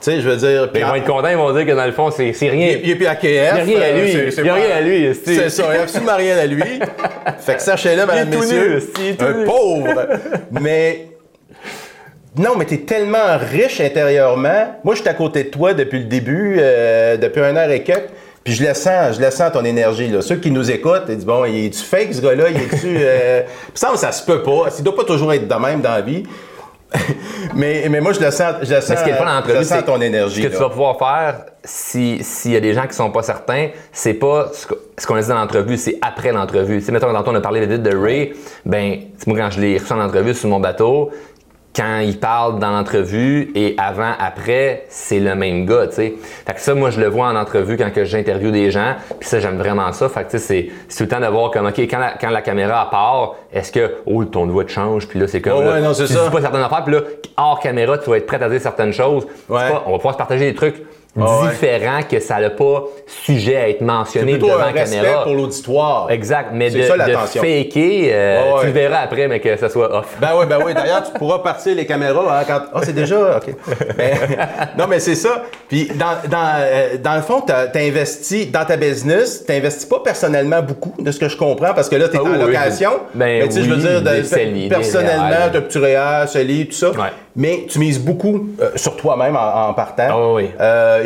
Tu sais, je veux dire. puis Ils vont être contents, ils vont dire que dans le fond, c'est c'est rien. Il, il est plus à KF. Il y a rien à lui. euh, c'est- c'est Il y a rien à lui. C'est ça, il n'y a absolument rien à lui. [LAUGHS] fait que sachez-le, madame, messieurs. un pauvre. [LAUGHS] mais. Non, mais t'es tellement riche intérieurement. Moi, je suis à côté de toi depuis le début, euh, depuis un heure et quelques. Puis je le sens, je le sens ton énergie. Là. Ceux qui nous écoutent, ils disent Bon, il est-tu fake ce gars-là? Il est-tu. Euh... [LAUGHS] Puis ça, ça se peut pas. Il doit pas toujours être de même dans la vie. [LAUGHS] mais, mais moi, je le sens, je le sens, Mais ce qui est le fun dans l'entrevue, c'est ton énergie. Ce que tu vas pouvoir faire, si- s'il y a des gens qui sont pas certains, c'est pas ce qu'on a dit dans l'entrevue, c'est après l'entrevue. Tu sais, mettons, tantôt, on a parlé de de Ray, ben, moi, quand je l'ai reçu en entrevue sur mon bateau, quand il parle dans l'entrevue et avant, après, c'est le même gars, tu sais. Fait que ça, moi, je le vois en entrevue quand que j'interviewe des gens, puis ça, j'aime vraiment ça. Fait que, tu sais, c'est- tout le temps de voir comme, OK, quand la, quand la caméra part, est-ce que, oh, ton voix te change, puis là, c'est comme, là, ouais, non, c'est tu ça. dis pas certaines affaires, puis là, hors caméra, tu vas être prêt à dire certaines choses. Ouais. pas- on va pouvoir se partager des trucs Ouais. différents que ça n'a pas sujet à être mentionné devant un la caméra. pour l'auditoire. Exact, mais de, ça, de faker, euh, ouais. tu le verras après, mais que ça soit off. Ben oui, ben oui. D'ailleurs, tu pourras partir les caméras hein, quand. Ah, c'est déjà. OK. Ben, [LAUGHS] non, mais c'est ça. Puis, dans, dans, euh, dans le fond, tu as investi dans ta business, tu n'investis pas personnellement beaucoup, de ce que je comprends, parce que là, tu es Ah en oui, location. ben mais tu sais, je veux dire, de- personnellement, as petit CELI, tout ça. Ouais. Mais tu mises beaucoup euh, sur toi-même en, en partant. Ah oui,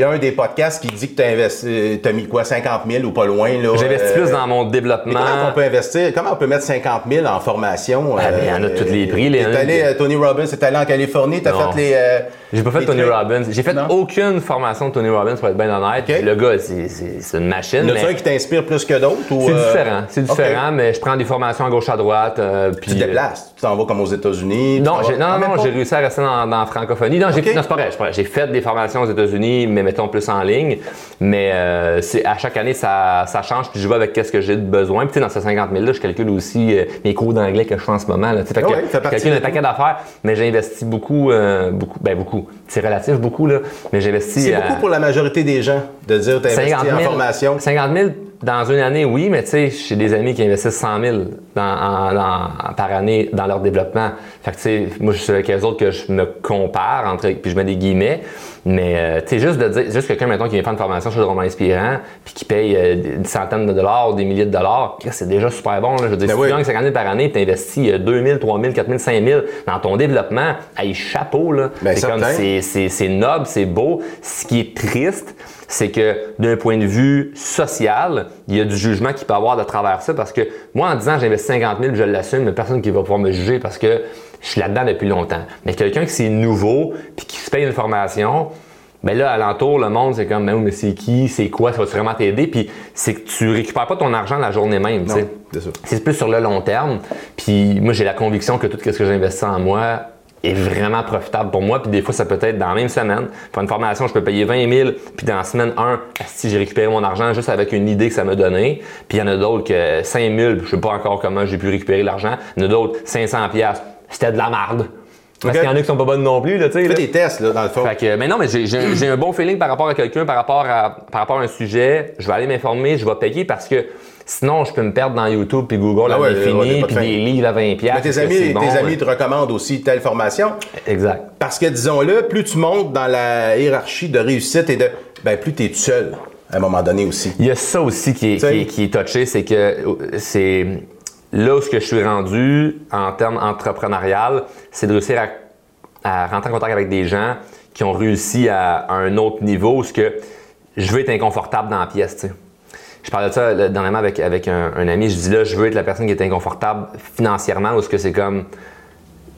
y a un des podcasts qui dit que tu as, mis quoi, 50 000 ou pas loin. là, J'investis euh, plus dans mon mais développement. comment on peut investir? Comment on peut mettre 50 000 en formation? Ah, ben, il y en a de tous les prix, les- T'es allé, euh, Tony Robbins, t'es allé en Californie, t'as Non. fait les. Euh, J'ai pas fait Tony. Robbins. J'ai fait Non? aucune formation de Tony Robbins, pour être bien honnête. Ok. Le gars, c'est- une machine. Y en a-tu mais qui t'inspire plus que d'autres? C'est euh, différent. C'est différent, mais je prends des formations à gauche à droite. euh, puis, Tu te déplaces, tu t'en vas comme aux États-Unis. Non, non, Ah, non, j'ai réussi à rester dans, dans la francophonie. Non, j'ai, Ok. non, c'est pas vrai. J'ai fait des formations aux États-Unis, mais mettons plus en ligne. Mais euh, à chaque année, ça, ça change, puis je vais avec qu'est-ce que j'ai de besoin. Puis dans ces 50 000 là, je calcule aussi euh, mes cours d'anglais que je fais en ce moment. Là, fait Ah que ouais, je calcule un paquet d'affaires, mais j'ai investi beaucoup, euh, beaucoup, ben beaucoup. C'est relatif beaucoup là, mais j'ai investi. C'est euh, beaucoup pour la majorité des gens de dire t'as investi 50 000, en formation. 50 000 dans une année, oui, mais tu sais, j'ai des amis qui investissent 100 000 dans- en- dans- par année dans leur développement. Fait que tu sais, moi, je suis avec les autres que je me compare, entre, puis je mets des guillemets. Mais euh, tu sais, juste de dire, juste quelqu'un, maintenant qui vient faire une formation sur le roman inspirant, puis qui paye euh, des centaines de dollars ou des milliers de dollars, c'est déjà super bon. Là. Je veux dire, Ben si oui. tu gagnes 50 000 par année, tu investis 2 000, 3 000, 4 000, 5 000 dans ton développement, hey, chapeau, là. Ben, c'est comme, c'est noble, c'est beau. Ce qui est triste, c'est que d'un point de vue social, il y a du jugement qui peut avoir de travers ça parce que moi, en disant j'investis 50 000, je l'assume, mais personne qui va pouvoir me juger parce que je suis là-dedans depuis longtemps. Mais quelqu'un qui c'est nouveau puis qui se paye une formation, ben là, alentour, le monde, c'est comme, mais, oui, mais c'est qui, c'est quoi, ça va vraiment t'aider? Puis c'est que tu récupères pas ton argent la journée même, tu sais. C'est plus sur le long terme. Puis moi, j'ai la conviction que tout ce que j'investis en moi est vraiment profitable pour moi. Puis des fois, ça peut être dans la même semaine. Pour une formation, je peux payer 20 000. Puis dans la semaine 1, si j'ai récupéré mon argent juste avec une idée que ça m'a donné. Puis il y en a d'autres que 5 000, je sais pas encore comment j'ai pu récupérer l'argent. Il y en a d'autres 500 pièces. C'était de la marde. Parce qu'il y en a qui sont pas bonnes non plus, là, tu sais. Fais des tests, là, dans le fond. Fait que, mais non, mais j'ai un bon feeling par rapport à quelqu'un, par rapport à, par rapport à un sujet. Je vais aller m'informer, je vais payer parce que sinon, je peux me perdre dans YouTube puis Google Ah à ouais, l'infini, pas de puis des livres à 20 pièces. Mais tes amis, tes amis te recommandent aussi telle formation. Exact. Parce que, disons-le, plus tu montes dans la hiérarchie de réussite et de. Ben, plus tu es seul, à un moment donné aussi. Il y a ça aussi qui est, T'sais. qui est, qui est touché, c'est que c'est là où je suis rendu en termes entrepreneurial, c'est de réussir à, à rentrer en contact avec des gens qui ont réussi à, à un autre niveau où ce que je veux être inconfortable dans la pièce. tu sais. Je parlais de ça là, dernièrement avec, avec un, un ami. Je dis là, je veux être la personne qui est inconfortable financièrement ou ce que c'est comme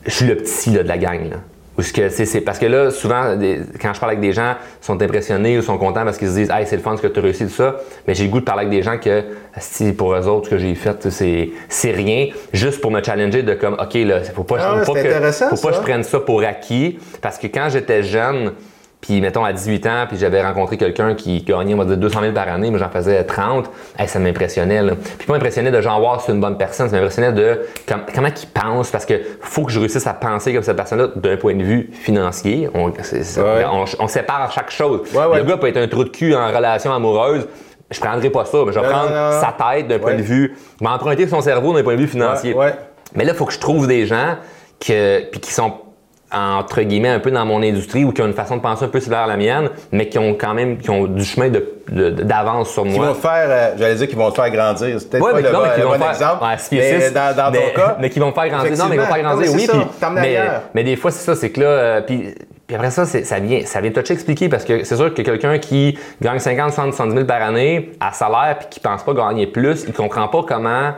je suis le petit là, de la gang. Là. Ou ce que c'est, parce que là, souvent, des- quand je parle avec des gens, ils sont impressionnés ou sont contents parce qu'ils se disent Hey, c'est le fun ce que tu as réussi, tout ça. Mais j'ai le goût de parler avec des gens que, si pour eux autres, ce que j'ai fait, c'est, c'est rien. Juste pour me challenger de comme, OK, là, faut pas, Ah, faut pas que, faut pas que je prenne ça pour acquis. Parce que quand j'étais jeune, puis mettons à 18 ans, puis j'avais rencontré quelqu'un qui gagnait, on va dire, 200 000 par année, mais j'en faisais 30, hey, ça m'impressionnait. là. Puis pas m'impressionnait de genre voir c'est une bonne personne, ça m'impressionnait de com- comment il pense, parce que faut que je réussisse à penser comme cette personne-là d'un point de vue financier. On, Ouais. on, on sépare chaque chose. Ouais, ouais. Le gars peut être un trou de cul en relation amoureuse. Je prendrai pas ça, mais je vais Non, prendre non, non. sa tête d'un point de vue, je vais emprunter son cerveau d'un point de vue financier. Ouais, ouais. Mais là, il faut que je trouve des gens que, puis qui sont entre guillemets un peu dans mon industrie ou qui ont une façon de penser un peu similaire à la mienne, mais qui ont quand même qui ont du chemin de- de- d'avance sur Qui vont moi. te faire, euh, j'allais dire qu'ils vont te faire grandir. C'est peut-être Ouais, pas mais, le, non, mais le vont bon faire, exemple. ouais, mais dans, dans mais, ton cas, mais qui vont faire grandir. Non, mais ils vont faire grandir, oui, Puis, mais, des fois, c'est ça, c'est que là, euh, puis, puis après ça, ça vient, ça vient toucher expliquer parce que c'est sûr que quelqu'un qui gagne 50, 60, 70 000 par année à salaire puis qui pense pas gagner plus, il comprend pas comment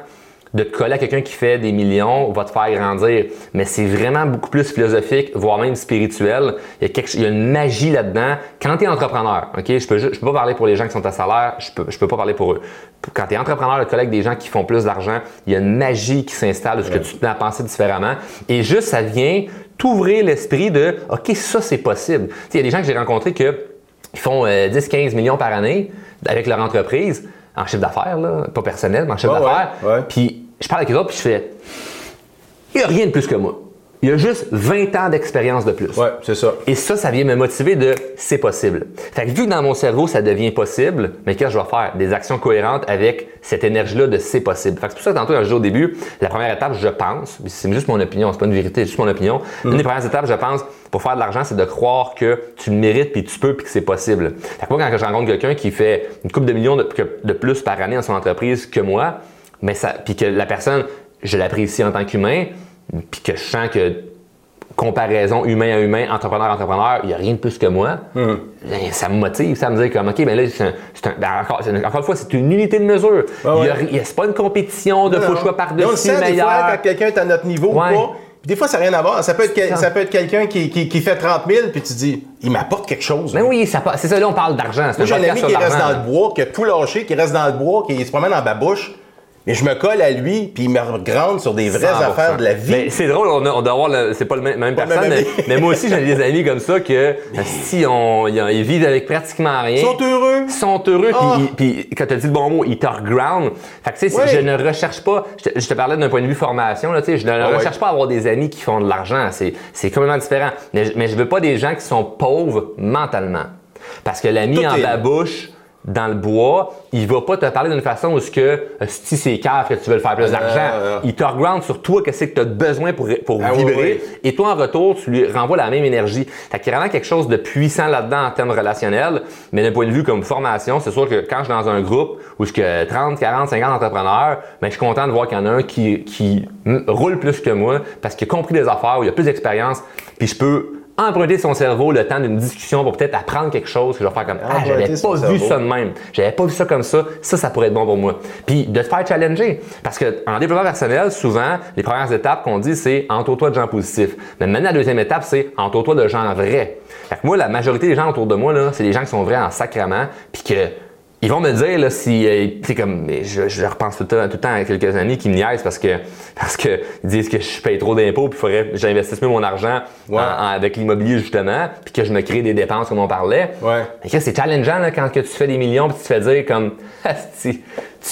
de te coller à quelqu'un qui fait des millions va te faire grandir. Mais c'est vraiment beaucoup plus philosophique, voire même spirituel. Il y a, quelque, il y a une magie là-dedans. Quand tu es entrepreneur, OK, je peux, je peux pas parler pour les gens qui sont à salaire, je peux, je peux pas parler pour eux. Quand tu es entrepreneur, coller avec des gens qui font plus d'argent, il y a une magie qui s'installe de ce que tu te mets à penser différemment. Et juste, ça vient t'ouvrir l'esprit de OK, ça, c'est possible. Il y a des gens que j'ai rencontrés que ils font euh, 10-15 millions par année avec leur entreprise en chiffre d'affaires, pas personnel, mais en chiffre d'affaires. ouais, ouais. Puis je parle avec eux autres, puis je fais il n'y a rien de plus que moi. Il y a juste 20 ans d'expérience de plus. Ouais, c'est ça. Et ça, ça vient me motiver de c'est possible. Fait que vu que dans mon cerveau, ça devient possible, mais qu'est-ce que je vais faire? Des actions cohérentes avec cette énergie-là de c'est possible. Fait que c'est pour ça que tantôt, je disais au début, la première étape, je pense, c'est juste mon opinion, c'est pas une vérité, c'est juste mon opinion. Une des premières étapes, je pense, pour faire de l'argent, c'est de croire que tu le mérites, puis tu peux, puis que c'est possible. Fait que moi, quand je rencontre quelqu'un qui fait une coupe de millions de plus par année dans son entreprise que moi, mais ça, puis que la personne, je l'apprécie en tant qu'humain, puis que je sens que comparaison humain à humain, entrepreneur à entrepreneur, il n'y a rien de plus que moi. Ben, Ça me motive, ça me dit comme, OK, mais là, c'est un- ben, encore, une- encore une fois, c'est une unité de mesure. Ouais, Il y a ouais. il C'est pas une compétition de Non, faut sois Mais on le par-dessus sent des fois quand quelqu'un est à notre niveau ou pas. Des fois, ça n'a rien à voir. Ça peut être, ça. peut être quelqu'un qui, qui, qui fait 30 000, puis tu dis, il m'apporte quelque chose. Mais là. oui, c'est ça, là, on parle d'argent. J'ai un ami qui reste dans le bois, qui a tout lâché, qui reste dans le bois, qui se promène en babouche. Mais je me colle à lui, puis il me regrande sur des vraies 100%. affaires de la vie. Mais c'est drôle, on, a- on doit avoir le- c'est pas le même, même Pas personne, même mais, moi aussi j'ai des amis comme ça que si on, ils, vivent avec pratiquement rien. Ils sont heureux. Ils sont heureux, ils- puis, quand tu dit le bon mot, ils te reground. Fait que tu sais, je ne recherche pas, je te, je te parlais d'un point de vue formation, là, tu sais, je ne Ah ouais. recherche pas à avoir des amis qui font de l'argent, c'est c'est complètement différent. Mais, je- mais je veux pas des gens qui sont pauvres mentalement. Parce que l'ami Tout en est- babouche, dans le bois, il va pas te parler d'une façon où ce que euh, si c'est cave que tu veux le faire plus d'argent, euh. il te reground sur toi qu'est-ce que tu as besoin pour, pour Ah, vibrer oui. et toi en retour, tu lui renvoies la même énergie. Fait qu'il y a vraiment quelque chose de puissant là-dedans en termes relationnels, mais d'un point de vue comme formation, c'est sûr que quand je suis dans un groupe où je suis 30, 40, 50 entrepreneurs, ben, je suis content de voir qu'il y en a un qui, qui roule plus que moi parce qu'il a compris les affaires, il a plus d'expérience, puis je peux emprunter son cerveau le temps d'une discussion pour peut-être apprendre quelque chose que je vais faire comme ah j'avais pas vu cerveau. ça de même. J'avais pas vu ça comme ça. Ça ça pourrait être bon pour moi. Puis de te faire challenger. Parce que en développement personnel souvent les premières étapes qu'on dit c'est entoure-toi de gens positifs mais maintenant la deuxième étape c'est entoure-toi de gens vrais fait que moi la majorité des gens autour de moi là c'est des gens qui sont vrais en sacrement puis que ils vont me dire là si euh, comme je, je repense tout le, temps, tout le temps à quelques amis qui me niaisent parce que [LAUGHS] parce que ils disent que je paye trop d'impôts puis faudrait j'investisse mieux mon argent Ouais. en- en- avec l'immobilier justement puis que je me crée des dépenses comme on parlait. Ouais. C'est challengeant là, quand que tu fais des millions puis tu te fais dire comme [LAUGHS] Asti,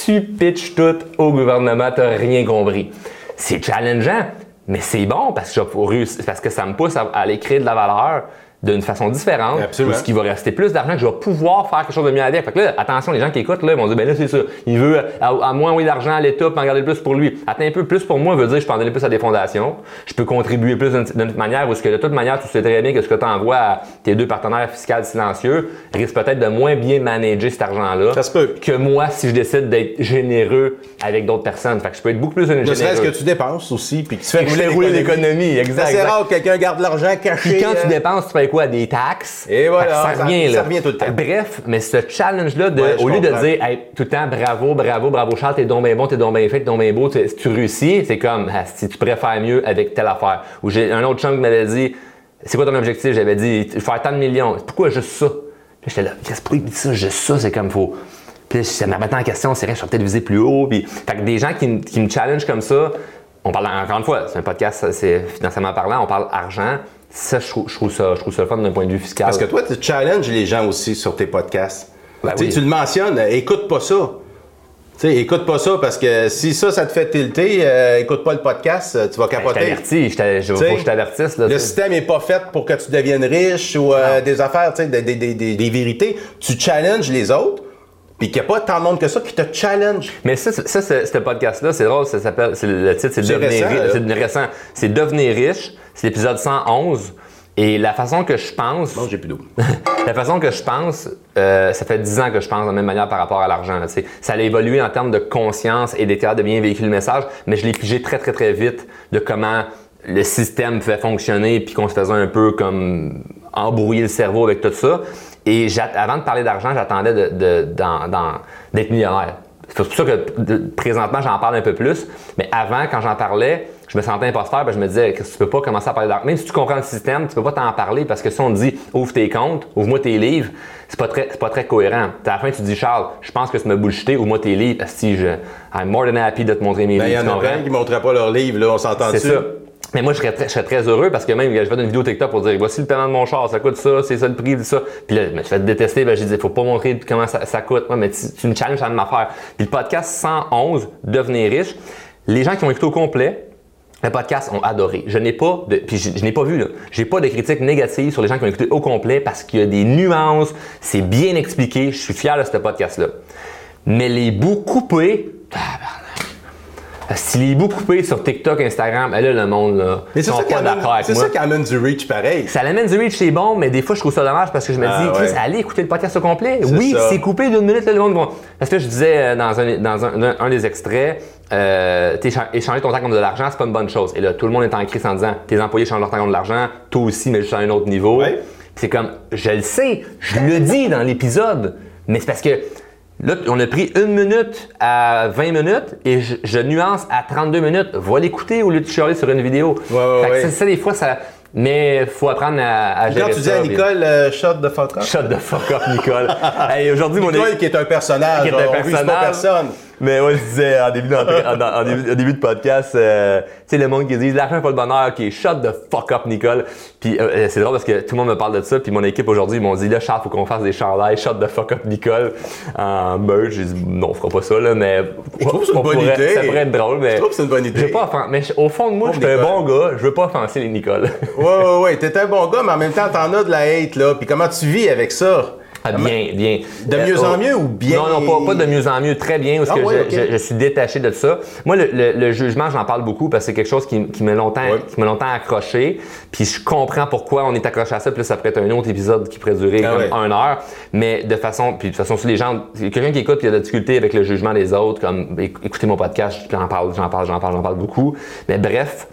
tu pitches tout au gouvernement, t'as rien compris. C'est challengeant, mais c'est bon parce que, parce que ça me pousse à, à aller créer de la valeur d'une façon différente, Absolument. ce qui va rester plus d'argent que je vais pouvoir faire quelque chose de mieux avec. Fait que là, attention, les gens qui écoutent, là, ils vont dire, ben là, c'est ça. Il veut, à, à moins envoyer d'argent à l'État pour en garder plus pour lui. Attends un peu, plus pour moi veut dire, je peux en donner plus à des fondations. Je peux contribuer plus d'une manière où ce que de toute manière, tu sais très bien que ce que tu envoies à tes deux partenaires fiscaux silencieux risque peut-être de moins bien manager cet argent-là. Ça se peut. Que moi, si je décide d'être généreux avec d'autres personnes. Fait que je peux être beaucoup plus généreux. Ne serait-ce que tu dépenses aussi, puis que tu fais rouler l'économie, exact. C'est rare que quelqu'un garde l'argent caché. Puis quand tu euh, dépenses, tu fais quoi? Des taxes. Et voilà, que ça- ça revient, ça là. revient tout le temps. Bref, mais ce challenge-là, de, Ouais, je au lieu de dire hey, tout le temps bravo, bravo, bravo, Charles, t'es donc bien bon, t'es donc bien fait, t'es donc bien beau, tu- si tu réussis, c'est comme ah, si tu faire mieux avec telle affaire. Ou j'ai un autre chum qui m'avait dit c'est quoi ton objectif? J'avais dit faire tant de millions. Pourquoi juste ça? Puis j'étais là, qu'est-ce pourquoi il dit ça? Juste ça, c'est comme faut. Puis ça me remettait en question, c'est vrai, je vais peut-être viser plus haut. Puis, fait que des gens qui, me- qui me challenge comme ça, on parle encore une fois, c'est un podcast, c'est financièrement parlant, on parle argent. Ça, je trouve, je trouve ça, je trouve ça le fun d'un point de vue fiscal. Parce que toi, tu challenges les gens aussi sur tes podcasts. Ben Tu sais, oui. Tu le mentionnes, écoute pas ça. Tu sais, écoute pas ça parce que si ça, ça te fait tilter, euh, écoute pas le podcast, tu vas Ben, je capoter. t'avertis, je t'ai- je- faut que je t'avertisse. Le système n'est pas fait pour que tu deviennes riche ou euh, des affaires, des- des vérités. Tu challenges les autres, puis qu'il n'y a pas tant de monde que ça qui te challenge. Mais ça, ça ce podcast-là, c'est drôle, ça s'appelle, le titre, c'est C'est Devenir récent. C'est récent. C'est Devenir riche. C'est l'épisode 111. Et la façon que je pense, Bon, j'ai plus d'eau. [LAUGHS] la façon que je pense, euh, ça fait 10 ans que je pense de la même manière par rapport à l'argent. Ça a évolué en termes de conscience et capable de bien véhiculer le message, mais je l'ai pigé très, très, très vite de comment le système pouvait fonctionner puis qu'on se faisait un peu comme embrouiller le cerveau avec tout ça. Et avant de parler d'argent, j'attendais de- de- d'être millionnaire. C'est pour ça que de- présentement, j'en parle un peu plus. Mais avant, quand j'en parlais, je me sentais imposteur. ben, je me disais tu peux pas commencer à parler d'argent. Même si tu comprends le système, tu peux pas t'en parler parce que si on te dit ouvre tes comptes, ouvre-moi tes livres, c'est pas très, c'est pas très cohérent. À la fin, tu te dis Charles, je pense que tu m'as bullshité, ouvre-moi tes livres. Si je, I'm more than happy de te montrer mes Ben, il y livres. en a plein qui ne montraient pas leur livre, là, on s'entend C'est ça. Mais moi, je serais, très, heureux parce que même, je fais une vidéo TikTok pour dire voici le paiement de mon char, ça coûte ça, c'est ça le prix, c'est ça. Puis là, je me suis fait détester, ben, j'ai dit faut pas montrer comment ça, coûte. Ouais, mais tu, tu me challenges à ma affaire. Puis le podcast 111, Devenir riche, les gens qui ont écouté au complet, le podcast ont adoré. Je n'ai pas de, puis je, n'ai pas vu là. J'ai pas de critiques négatives sur les gens qui ont écouté au complet parce qu'il y a des nuances, c'est bien expliqué. Je suis fier de ce podcast là. Mais les bouts coupés, tabarnak. Si les bouts coupés sur TikTok, Instagram, ben là le monde là, Mais c'est sont ça, qui pas amène, d'accord avec c'est moi. ça qui amène du reach pareil. Ça l'amène du reach, c'est bon, mais des fois, je trouve ça dommage parce que je me Ah, dis, Chris, ouais. allez écouter le podcast au complet. Oui, c'est coupé d'une minute, là, le monde. va- Parce que je disais euh, dans un, dans un, un- un des extraits, euh, échanger ton temps contre de l'argent, c'est pas une bonne chose. Et là, tout le monde est en crise en disant, tes employés changent leur temps contre de l'argent, toi aussi, mais juste à un autre niveau. Ouais. C'est comme, je le sais, je le dis dans l'épisode, mais c'est parce que là, on a pris une minute à 20 minutes et je, je nuance à 32 minutes. Va l'écouter au lieu de chialer sur une vidéo. Ouais, ouais, Fait que ouais. ça, ça, des fois, ça. Mais faut apprendre à, à gérer Quand tu dis ça, à puis- Nicole, euh, shut the fuck up. Shut the fuck up, Nicole. [LAUGHS] hey, aujourd'hui, mon Nicole qui est un personnage, Qui est un on vise pas personnage. personne. Mais moi, je disais en début, d'entrée- en, en début, en début de podcast, euh, tu sais, le monde qui dit l'argent pas le bonheur, ok, shut the fuck up, Nicole. Puis euh, c'est drôle parce que tout le monde me parle de ça. Puis mon équipe aujourd'hui, ils m'ont dit là, Charles, faut qu'on fasse des chandails, shut the fuck up, Nicole. En merch, j'ai dit non, on fera pas ça, là, mais. Je trouve que c'est une on bonne pourrait- idée. Ça pourrait être drôle, mais. Je trouve que c'est une bonne idée. Je veux pas offen- mais je- au fond de moi, je Pauvre suis un bon gars, je veux pas offenser les Nicole. Ouais, ouais, ouais. T'es un bon gars, mais en même temps, t'en as de la hate, là. Puis comment tu vis avec ça? Ah, bien, bien. De Euh, mieux en oh, mieux ou bien- Non, non, pas, pas de mieux en mieux, très bien, parce Ah que ouais, je, ok. je- je suis détaché de ça. Moi, le, le- le jugement, j'en parle beaucoup parce que c'est quelque chose qui, qui m'a longtemps, Ouais. qui longtemps accroché. Puis je comprends pourquoi on est accroché à ça. Puis là, ça pourrait être un autre épisode qui pourrait durer Ah comme ouais. une heure. Mais de façon, puis de toute façon, si les gens, quelqu'un qui écoute, y a de la difficulté avec le jugement des autres, comme éc- écoutez mon podcast, j'en parle, j'en parle, j'en parle, j'en parle beaucoup. Mais bref,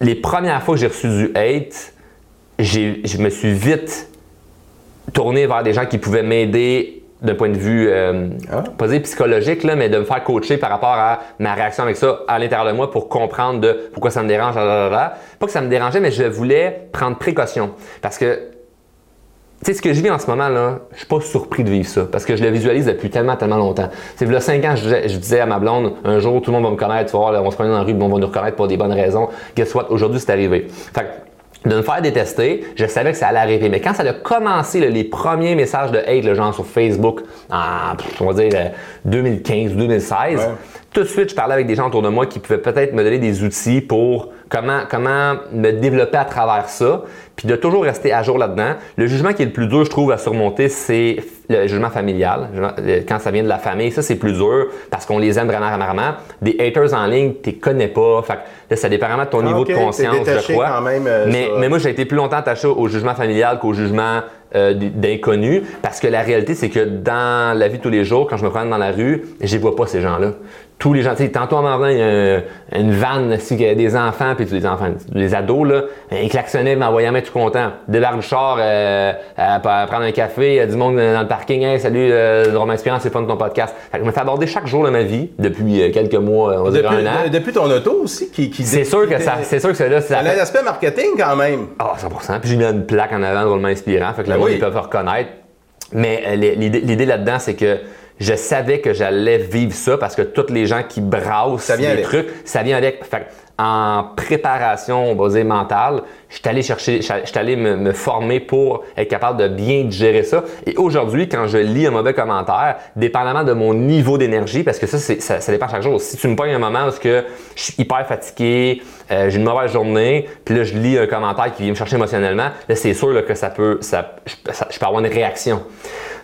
les premières fois que j'ai reçu du hate, je me suis vite tourner vers des gens qui pouvaient m'aider d'un point de vue, euh, Ah. pas dire psychologique, là, mais de me faire coacher par rapport à ma réaction avec ça à l'intérieur de moi pour comprendre de pourquoi ça me dérange. blablabla. Pas que ça me dérangeait, mais je voulais prendre précaution. Parce que, tu sais, ce que je vis en ce moment, là, je suis pas surpris de vivre ça. Parce que je le visualise depuis tellement, tellement longtemps. C'est là, 5 ans, je disais, je disais à ma blonde, un jour, tout le monde va me connaître, tu vas voir, là, on se promène dans la rue, on va nous reconnaître pour des bonnes raisons. Guess what? Aujourd'hui, c'est arrivé. Fait que, de me faire détester, je savais que ça allait arriver. Mais quand ça a commencé, là, les premiers messages de hate, là, genre sur Facebook, en, on va dire, euh, 2015 ou 2016, Ouais. tout de suite, je parlais avec des gens autour de moi qui pouvaient peut-être me donner des outils pour comment, comment me développer à travers ça, puis de toujours rester à jour là-dedans. Le jugement qui est le plus dur, je trouve, à surmonter, c'est le jugement familial. Le- Quand ça vient de la famille, ça, c'est plus dur parce qu'on les aime vraiment, vraiment. Des haters en ligne, tu les connais pas. Fait là, ça dépend vraiment de ton Ah, niveau de conscience, je crois. quand même, euh, mais, moi, j'ai été plus longtemps attaché au jugement familial qu'au jugement euh, d'inconnus parce que la réalité, c'est que dans la vie de tous les jours, quand je me promène dans la rue, je les vois pas ces gens-là. Tous les gens, tu sais, tantôt en m'en il y a un- une vanne a des enfants, puis des enfants, des ados, là, ils klaxonnaient, ils m'envoyaient un tout content. Débarque du char, euh, à, prendre un café, il y a du monde dans le parking, hey, salut, euh, Romain Inspirant, c'est fun ton podcast. Fait que je me fais aborder chaque jour de ma vie, depuis euh, quelques mois, on Depuis, un an. de- depuis ton auto aussi, qui. qui C'est sûr que ça, c'est sûr que c'est là, ça Ça a fait- l'aspect marketing quand même. ah, 100%. Puis j'ai mis une plaque en avant drôlement inspirant, fait que le Ben oui. ils peuvent reconnaître. Mais euh, l'idée là-dedans, c'est que je savais que j'allais vivre ça parce que tous les gens qui brassent Ça vient des avec. trucs, ça vient avec. Fait que en préparation, on va dire mentale, je suis allé chercher, je suis allé me, me former pour être capable de bien gérer ça. Et aujourd'hui, quand je lis un mauvais commentaire, dépendamment de mon niveau d'énergie, parce que ça, ça, ça dépend chaque jour. Si tu me pognes un moment où que je suis hyper fatigué, euh, j'ai une mauvaise journée, puis là, je lis un commentaire qui vient me chercher émotionnellement, là, c'est sûr là, que ça peut, ça, je, ça- je peux avoir une réaction.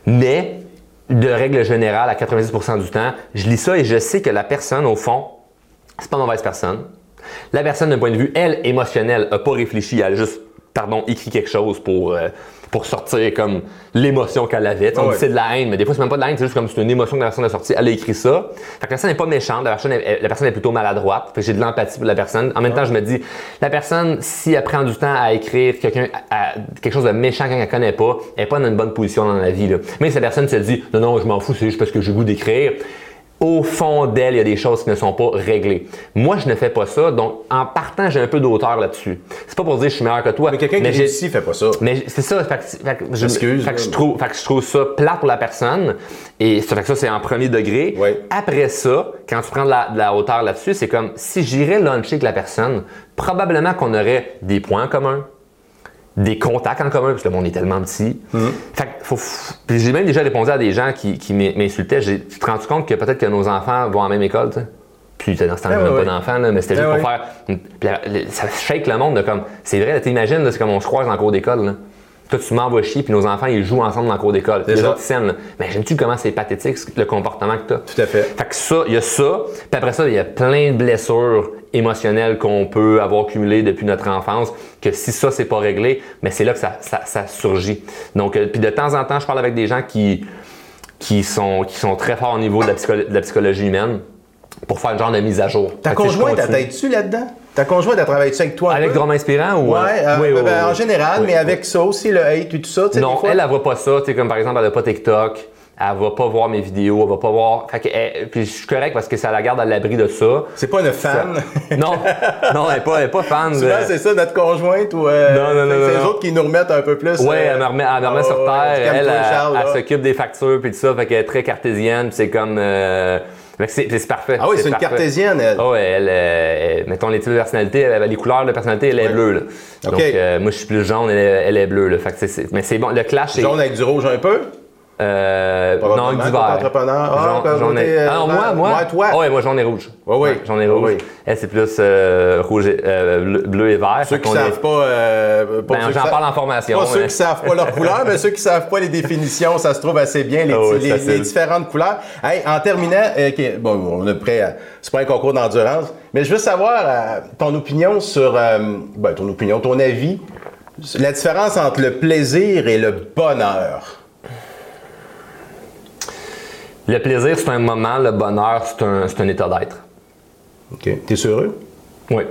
Mais, de règle générale, à 90% du temps, je lis ça et je sais que la personne, au fond, c'est pas une mauvaise personne. La personne, d'un point de vue, elle, émotionnel, a pas réfléchi, elle a juste, pardon, écrit quelque chose pour, euh, pour sortir comme l'émotion qu'elle avait. On Ah ouais. dit c'est de la haine, mais des fois, c'est même pas de la haine, c'est juste comme c'est une émotion que la personne a sortie. Elle a écrit ça. Fait que la personne n'est pas méchante, la personne est, la personne est plutôt maladroite. Fait que j'ai de l'empathie pour la personne. En même temps, je me dis, la personne, si elle prend du temps à écrire quelqu'un, quelque chose de méchant qu'elle ne connaît pas, elle n'est pas dans une bonne position dans la vie. Là. Mais si la personne se dit, non, non, je m'en fous, c'est juste parce que j'ai goût d'écrire au fond d'elle, il y a des choses qui ne sont pas réglées. Moi, je ne fais pas ça, donc en partant, j'ai un peu d'auteur là-dessus. C'est pas pour dire que je suis meilleur que toi. Mais quelqu'un qui réussit fait pas ça. mais c'est ça, fait fait je, Excuse, fait que je là. trouve, fait que je trouve ça plat pour la personne. Et ça fait que ça, c'est en premier degré. Ouais. Après ça, quand tu prends de la, de la hauteur là-dessus, c'est comme si j'irais luncher avec la personne, probablement qu'on aurait des points en commun, des contacts en commun, parce que le monde est tellement petit. Mm-hmm. Fait que faut, puis j'ai même déjà répondu à des gens qui, qui m'in- m'insultaient. Tu te rends compte que peut-être que nos enfants vont en même école, tu sais? Puis dans ce temps-là, ouais, pas d'enfants, là, mais c'était Ah juste pour faire. Puis la- ça shake le monde de comme. C'est vrai, t'imagines, là, c'est comme on se croise en cours d'école. là. Toi, tu m'envoies chier, puis nos enfants, ils jouent ensemble dans le cours d'école. C'est Les ça. autres, ils s'aiment. j'aime-tu comment c'est pathétique, le comportement que tu as? Tout à fait. Fait que ça, il y a ça. Puis après ça, il y a plein de blessures émotionnelles qu'on peut avoir cumulées depuis notre enfance, que si ça, c'est pas réglé, mais c'est là que ça, ça- ça surgit. Donc, euh, puis de temps en temps, je parle avec des gens qui, qui, sont, qui sont très forts au niveau de la, psycholo- de la psychologie humaine pour faire une genre de mise à jour. Ta conjointe, t'aide-tu là-dedans? Ta conjointe, elle travaille-tu avec toi? Avec peu? Drôme Inspirant ou. Ouais, euh, oui, oui, ben, oui, en général, mais avec ça aussi, le hate et tout ça, Non, des fois. elle, elle voit pas ça. Tu sais, comme par exemple, elle a pas TikTok. Elle va pas voir mes vidéos, elle va pas voir. Fait que, elle- puis je suis correct parce que ça la garde à l'abri de ça. C'est pas une fan. [LAUGHS] Non, non, elle est pas, elle est pas fan. de- c'est ça, notre conjointe ou. euh, Non, non, non, C'est les autres qui nous remettent un peu plus. Ouais, euh, elle me remet, elle me remet ah, sur terre. Elle, elle, s'occupe des factures puis tout ça. Fait qu'elle est très cartésienne. c'est comme. euh, c'est, parfait. Ah oui, c'est une cartésienne, elle. Ah ouais, elle, elle- mettons les types de personnalité, elle, les couleurs de personnalité, elle est Ouais. bleue. Là. Donc, euh, moi, je suis plus jaune, elle, est- elle est bleue. Là. Fait que mais c'est bon. Le clash. Jaune avec du rouge un peu. Euh, non, du vert. entrepreneur. Ah, jaune et- euh, Ah non, moi, moi? Ouais, toi. Ah ouais, moi, jaune et rouge. Ouais, ouais. jaune et rouge. Ouais. Elle, c'est plus euh, rouge et- euh, bleu, bleu et vert. Ceux qui est- savent pas. euh, pas Ben, ceux j'en parle en formation. Pas ceux hein. qui savent pas leur couleur, mais ceux qui savent pas les définitions, ça se trouve assez bien, les, [LAUGHS] oui, les- les différentes couleurs. Hey, en terminant, euh, bon, on est prêt à. C'est pas un concours d'endurance, mais je veux savoir ton opinion sur. ben, ton opinion, ton avis, la différence entre le plaisir et le bonheur. Le plaisir, c'est un moment. Le bonheur, c'est un, un état d'être. OK. T'es heureux? Oui.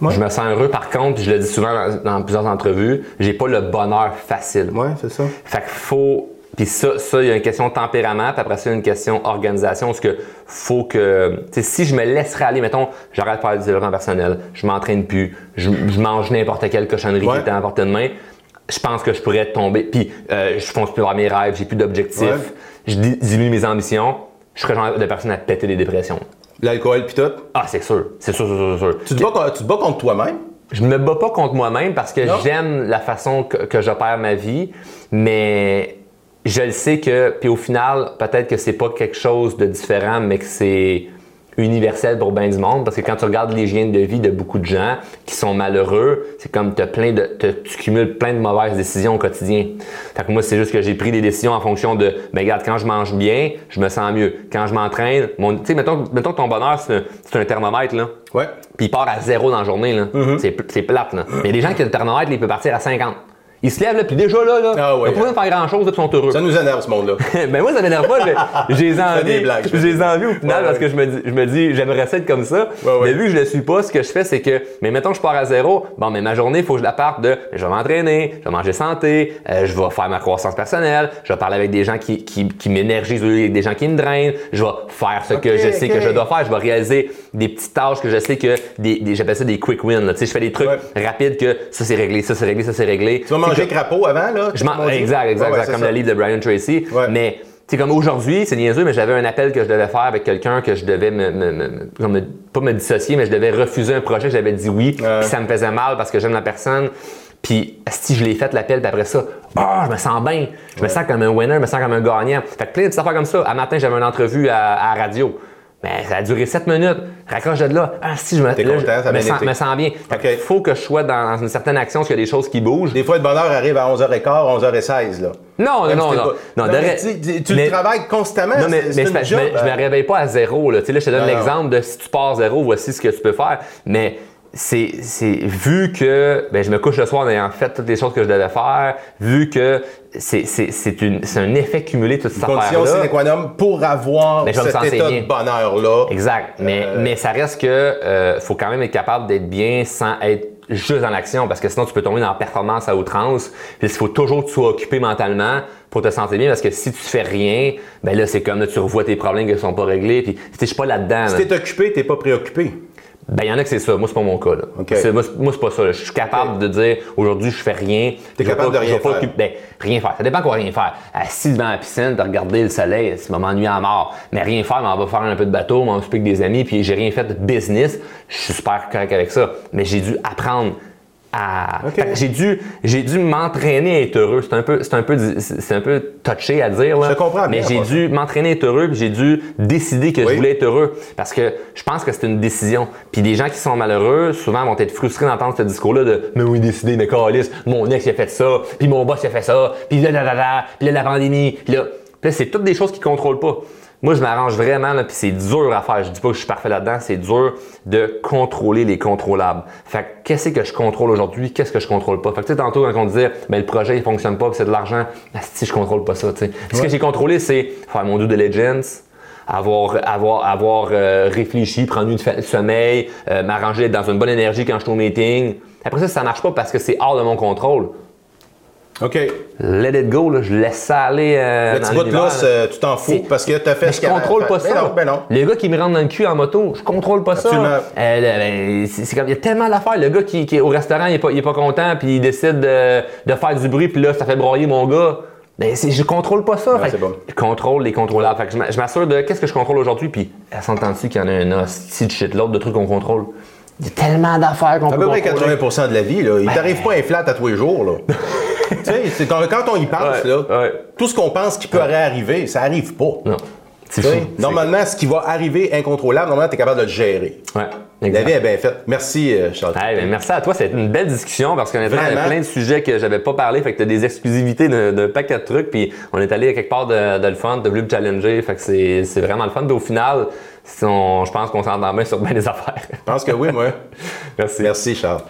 Ouais. Je me sens heureux. Par contre, puis je le dis souvent dans, dans plusieurs entrevues, j'ai pas le bonheur facile. Ouais, c'est ça. Fait qu'il faut. Puis ça, ça, il y a une question de tempérament, puis après ça, il y a une question organisation. Parce que faut que. Tu sais, si je me laisserais aller, mettons, j'arrête de faire du développement personnel, je m'entraîne plus, je, je mange n'importe quelle cochonnerie Ouais. qui était à portée de main, je pense que je pourrais tomber. Puis euh, je fonce plus vers mes rêves, j'ai plus d'objectifs, Ouais. Je di- dilue mes ambitions, je serais le genre de personne à péter des dépressions. L'alcool puis tout? Ah, c'est sûr. C'est sûr, c'est sûr, c'est sûr. Tu te, bats, tu te bats contre toi-même? Je me bats pas contre moi-même parce que j'aime la façon que, que j'opère ma vie, mais je le sais que, puis au final, peut-être que c'est pas quelque chose de différent, mais que c'est universel pour bien du monde parce que quand tu regardes l'hygiène de vie de beaucoup de gens qui sont malheureux, c'est comme t'as plein de, tu cumules plein de mauvaises décisions au quotidien. Fait que moi, c'est juste que j'ai pris des décisions en fonction de, ben regarde, quand je mange bien, je me sens mieux. Quand je m'entraîne, mon, tu sais, mettons, mettons que ton bonheur, c'est un, thermomètre, là. Ouais. Puis il part à zéro dans la journée. là. C'est, c'est plate. Là. Mais des gens qui ont le thermomètre, il peut partir à 50. Ils se lèvent, là, puis déjà là, là Ah ouais. ils ont pas besoin de faire grand-chose, ils sont heureux. Ça nous énerve, ce monde-là. [LAUGHS] ben moi, ça m'énerve pas, mais [LAUGHS] j'ai des blagues, fais J'ai envies au final Ouais, parce ouais. que je me dis, je me dis j'aimerais ça être comme ça. Ouais, ouais. Mais vu que je le suis pas, ce que je fais, c'est que, mais mettons, je pars à zéro. Bon, mais ma journée, il faut que je la parte de, je vais m'entraîner, je vais manger santé, euh, je vais faire ma croissance personnelle, je vais parler avec des gens qui, qui, qui m'énergisent, au lieu des gens qui me drainent, je vais faire ce que je sais que je dois faire, je vais réaliser des petites tâches que je sais que, des, des- j'appelle ça des quick wins. là. Tu sais, je fais des trucs Ouais. rapides que ça c'est réglé, ça c'est réglé, ça c'est réglé. Tu vas manger crapaud avant, là? Je exact, exact, Ouais, ouais, exact, comme ça. le livre de Brian Tracy. Ouais. Mais c'est comme aujourd'hui, c'est niaiseux, mais j'avais un appel que je devais faire avec quelqu'un que je devais me, me- me- me- comme me- pas me dissocier, mais je devais refuser un projet que j'avais dit oui, puis ça me faisait mal parce que j'aime la personne. Puis si je l'ai fait l'appel, puis après ça, ah, je me sens bien, je me sens comme un winner, je me sens comme un gagnant. Fait que plein de petites affaires comme ça. À matin, j'avais une entrevue à, à la radio. Mais ça a duré 7 minutes. Raccroche de là. Ah, si, je me, T'es là, content, ça a je me, bien sens, été. me sens bien. Fait que Ok. faut que je sois dans, dans une certaine action, parce qu'il y a des choses qui bougent. Des fois, le bonheur arrive à 11h15, 11h16, là. Non, non, Même non, si t'es non. pas- Non, Non, de mais ré- tu, tu- tu mais- le travailles constamment. Non, mais, c'est- mais c'est c'est une parce que je, job, me, je me hein. réveille pas à zéro. Là. Tu sais, là, je te donne Non, non. l'exemple de si tu pars à zéro, voici ce que tu peux faire. Mais c'est c'est- vu que ben, je me couche le soir en ayant fait toutes les choses que je devais faire, vu que c'est c'est- c'est une- c'est un effet cumulé toute cette Condition affaire-là. sine qua non pour avoir me cet état de bonheur-là. Exact. Mais, Euh, mais ça reste que euh, faut quand même être capable d'être bien sans être juste dans l'action parce que sinon tu peux tomber dans la performance à outrance. Puis il faut toujours que tu sois occupé mentalement pour te sentir bien parce que si tu fais rien, ben là c'est comme là, tu revois tes problèmes qui ne sont pas réglés. Puis je suis pas là-dedans. Si t'es occupé, t'es pas préoccupé. Ben, il y en a que c'est ça. Moi, c'est pas mon cas. Là. OK. C'est- Moi, c'est- pas ça. là. Je suis capable de dire aujourd'hui, je fais rien. T'es capable pas- de rien pas faire. occuper- Ben, rien faire. Ça dépend quoi rien faire. Assis devant la piscine, de regarder le soleil, ça va m'ennuyer à mort. Mais rien faire, mais on va faire un peu de bateau, on va avec des amis, puis j'ai rien fait de business. Je suis super correct avec ça. Mais j'ai dû apprendre à. Que J'ai dû, j'ai dû m'entraîner à être heureux. C'est un peu, c'est un peu, c'est un peu touché à dire. Là. Je comprends Mais j'ai dû m'entraîner à être heureux, puis j'ai dû décider que Oui. je voulais être heureux. Parce que je pense que c'est une décision. Puis des gens qui sont malheureux, souvent vont être frustrés d'entendre ce discours-là de Mais oui, décidé, mais calice, mon ex il a fait ça, puis mon boss il a fait ça, puis là, là, là, là, puis là, la pandémie, puis là. Puis là, c'est toutes des choses qu'ils ne contrôlent pas. Moi, je m'arrange vraiment, puis c'est dur à faire. Je dis pas que je suis parfait là-dedans, c'est dur de contrôler les contrôlables. Fait que qu'est-ce que je contrôle aujourd'hui, qu'est-ce que je contrôle pas? Fait que tu sais, tantôt, quand on disait, ben, le projet, il fonctionne pas, c'est de l'argent, si je contrôle pas ça, tu sais. Ce que j'ai contrôlé, c'est faire mon due diligence, avoir, avoir, avoir euh, réfléchi, prendre une sommeil, euh, m'arranger dans une bonne énergie quand je suis au meeting. Après ça, ça marche pas parce que c'est hors de mon contrôle. OK. Let it go, là, je laisse ça aller. Euh, Le petit bout là. euh, tu t'en fous parce que t'as fait Mais ce je à contrôle pas Ben ça. non, ben non. Le gars qui me rentre dans le cul en moto, je contrôle pas Absolument. ça. Euh, ben, c'est comme il y a tellement d'affaires. Le gars qui, qui est au restaurant, il est pas, il est pas content, puis il décide de, de faire du bruit, puis là, ça fait broyer mon gars. Ben, c'est- je contrôle pas ça. Ouais, Fait bon. Je contrôle les contrôlables. Fait que je m'a- je m'assure de qu'est-ce que je contrôle aujourd'hui, puis elle s'entend-tu qu'il y en a un hostie de shit l'autre de trucs qu'on contrôle? Il y a tellement d'affaires qu'on À peut peu près contrôler. 80 de la vie, là. Il t'arrive pas un flat à tous les jours, là. [LAUGHS] sais, quand, quand on y pense, Ouais, là, ouais. tout ce qu'on pense qui peut arriver, ça arrive pas. Non. Fou. Normalement, ce qui va arriver incontrôlable, normalement, tu es capable de le gérer. Ouais. La vie est bien faite. Merci, euh, Charles. Hey, ben, merci à toi, c'était une belle discussion parce y a Vraiment. plein de sujets que j'avais pas parlé, fait que tu as des exclusivités d'un paquet de trucs, puis on est allé quelque part de, de le fun, de voulu me challenger, fait que c'est c'est vraiment le fun. Puis au final, si on- je pense qu'on s'entend bien sur bien des [LAUGHS] affaires. Je pense que oui, moi. [LAUGHS] Merci. Merci, Charles.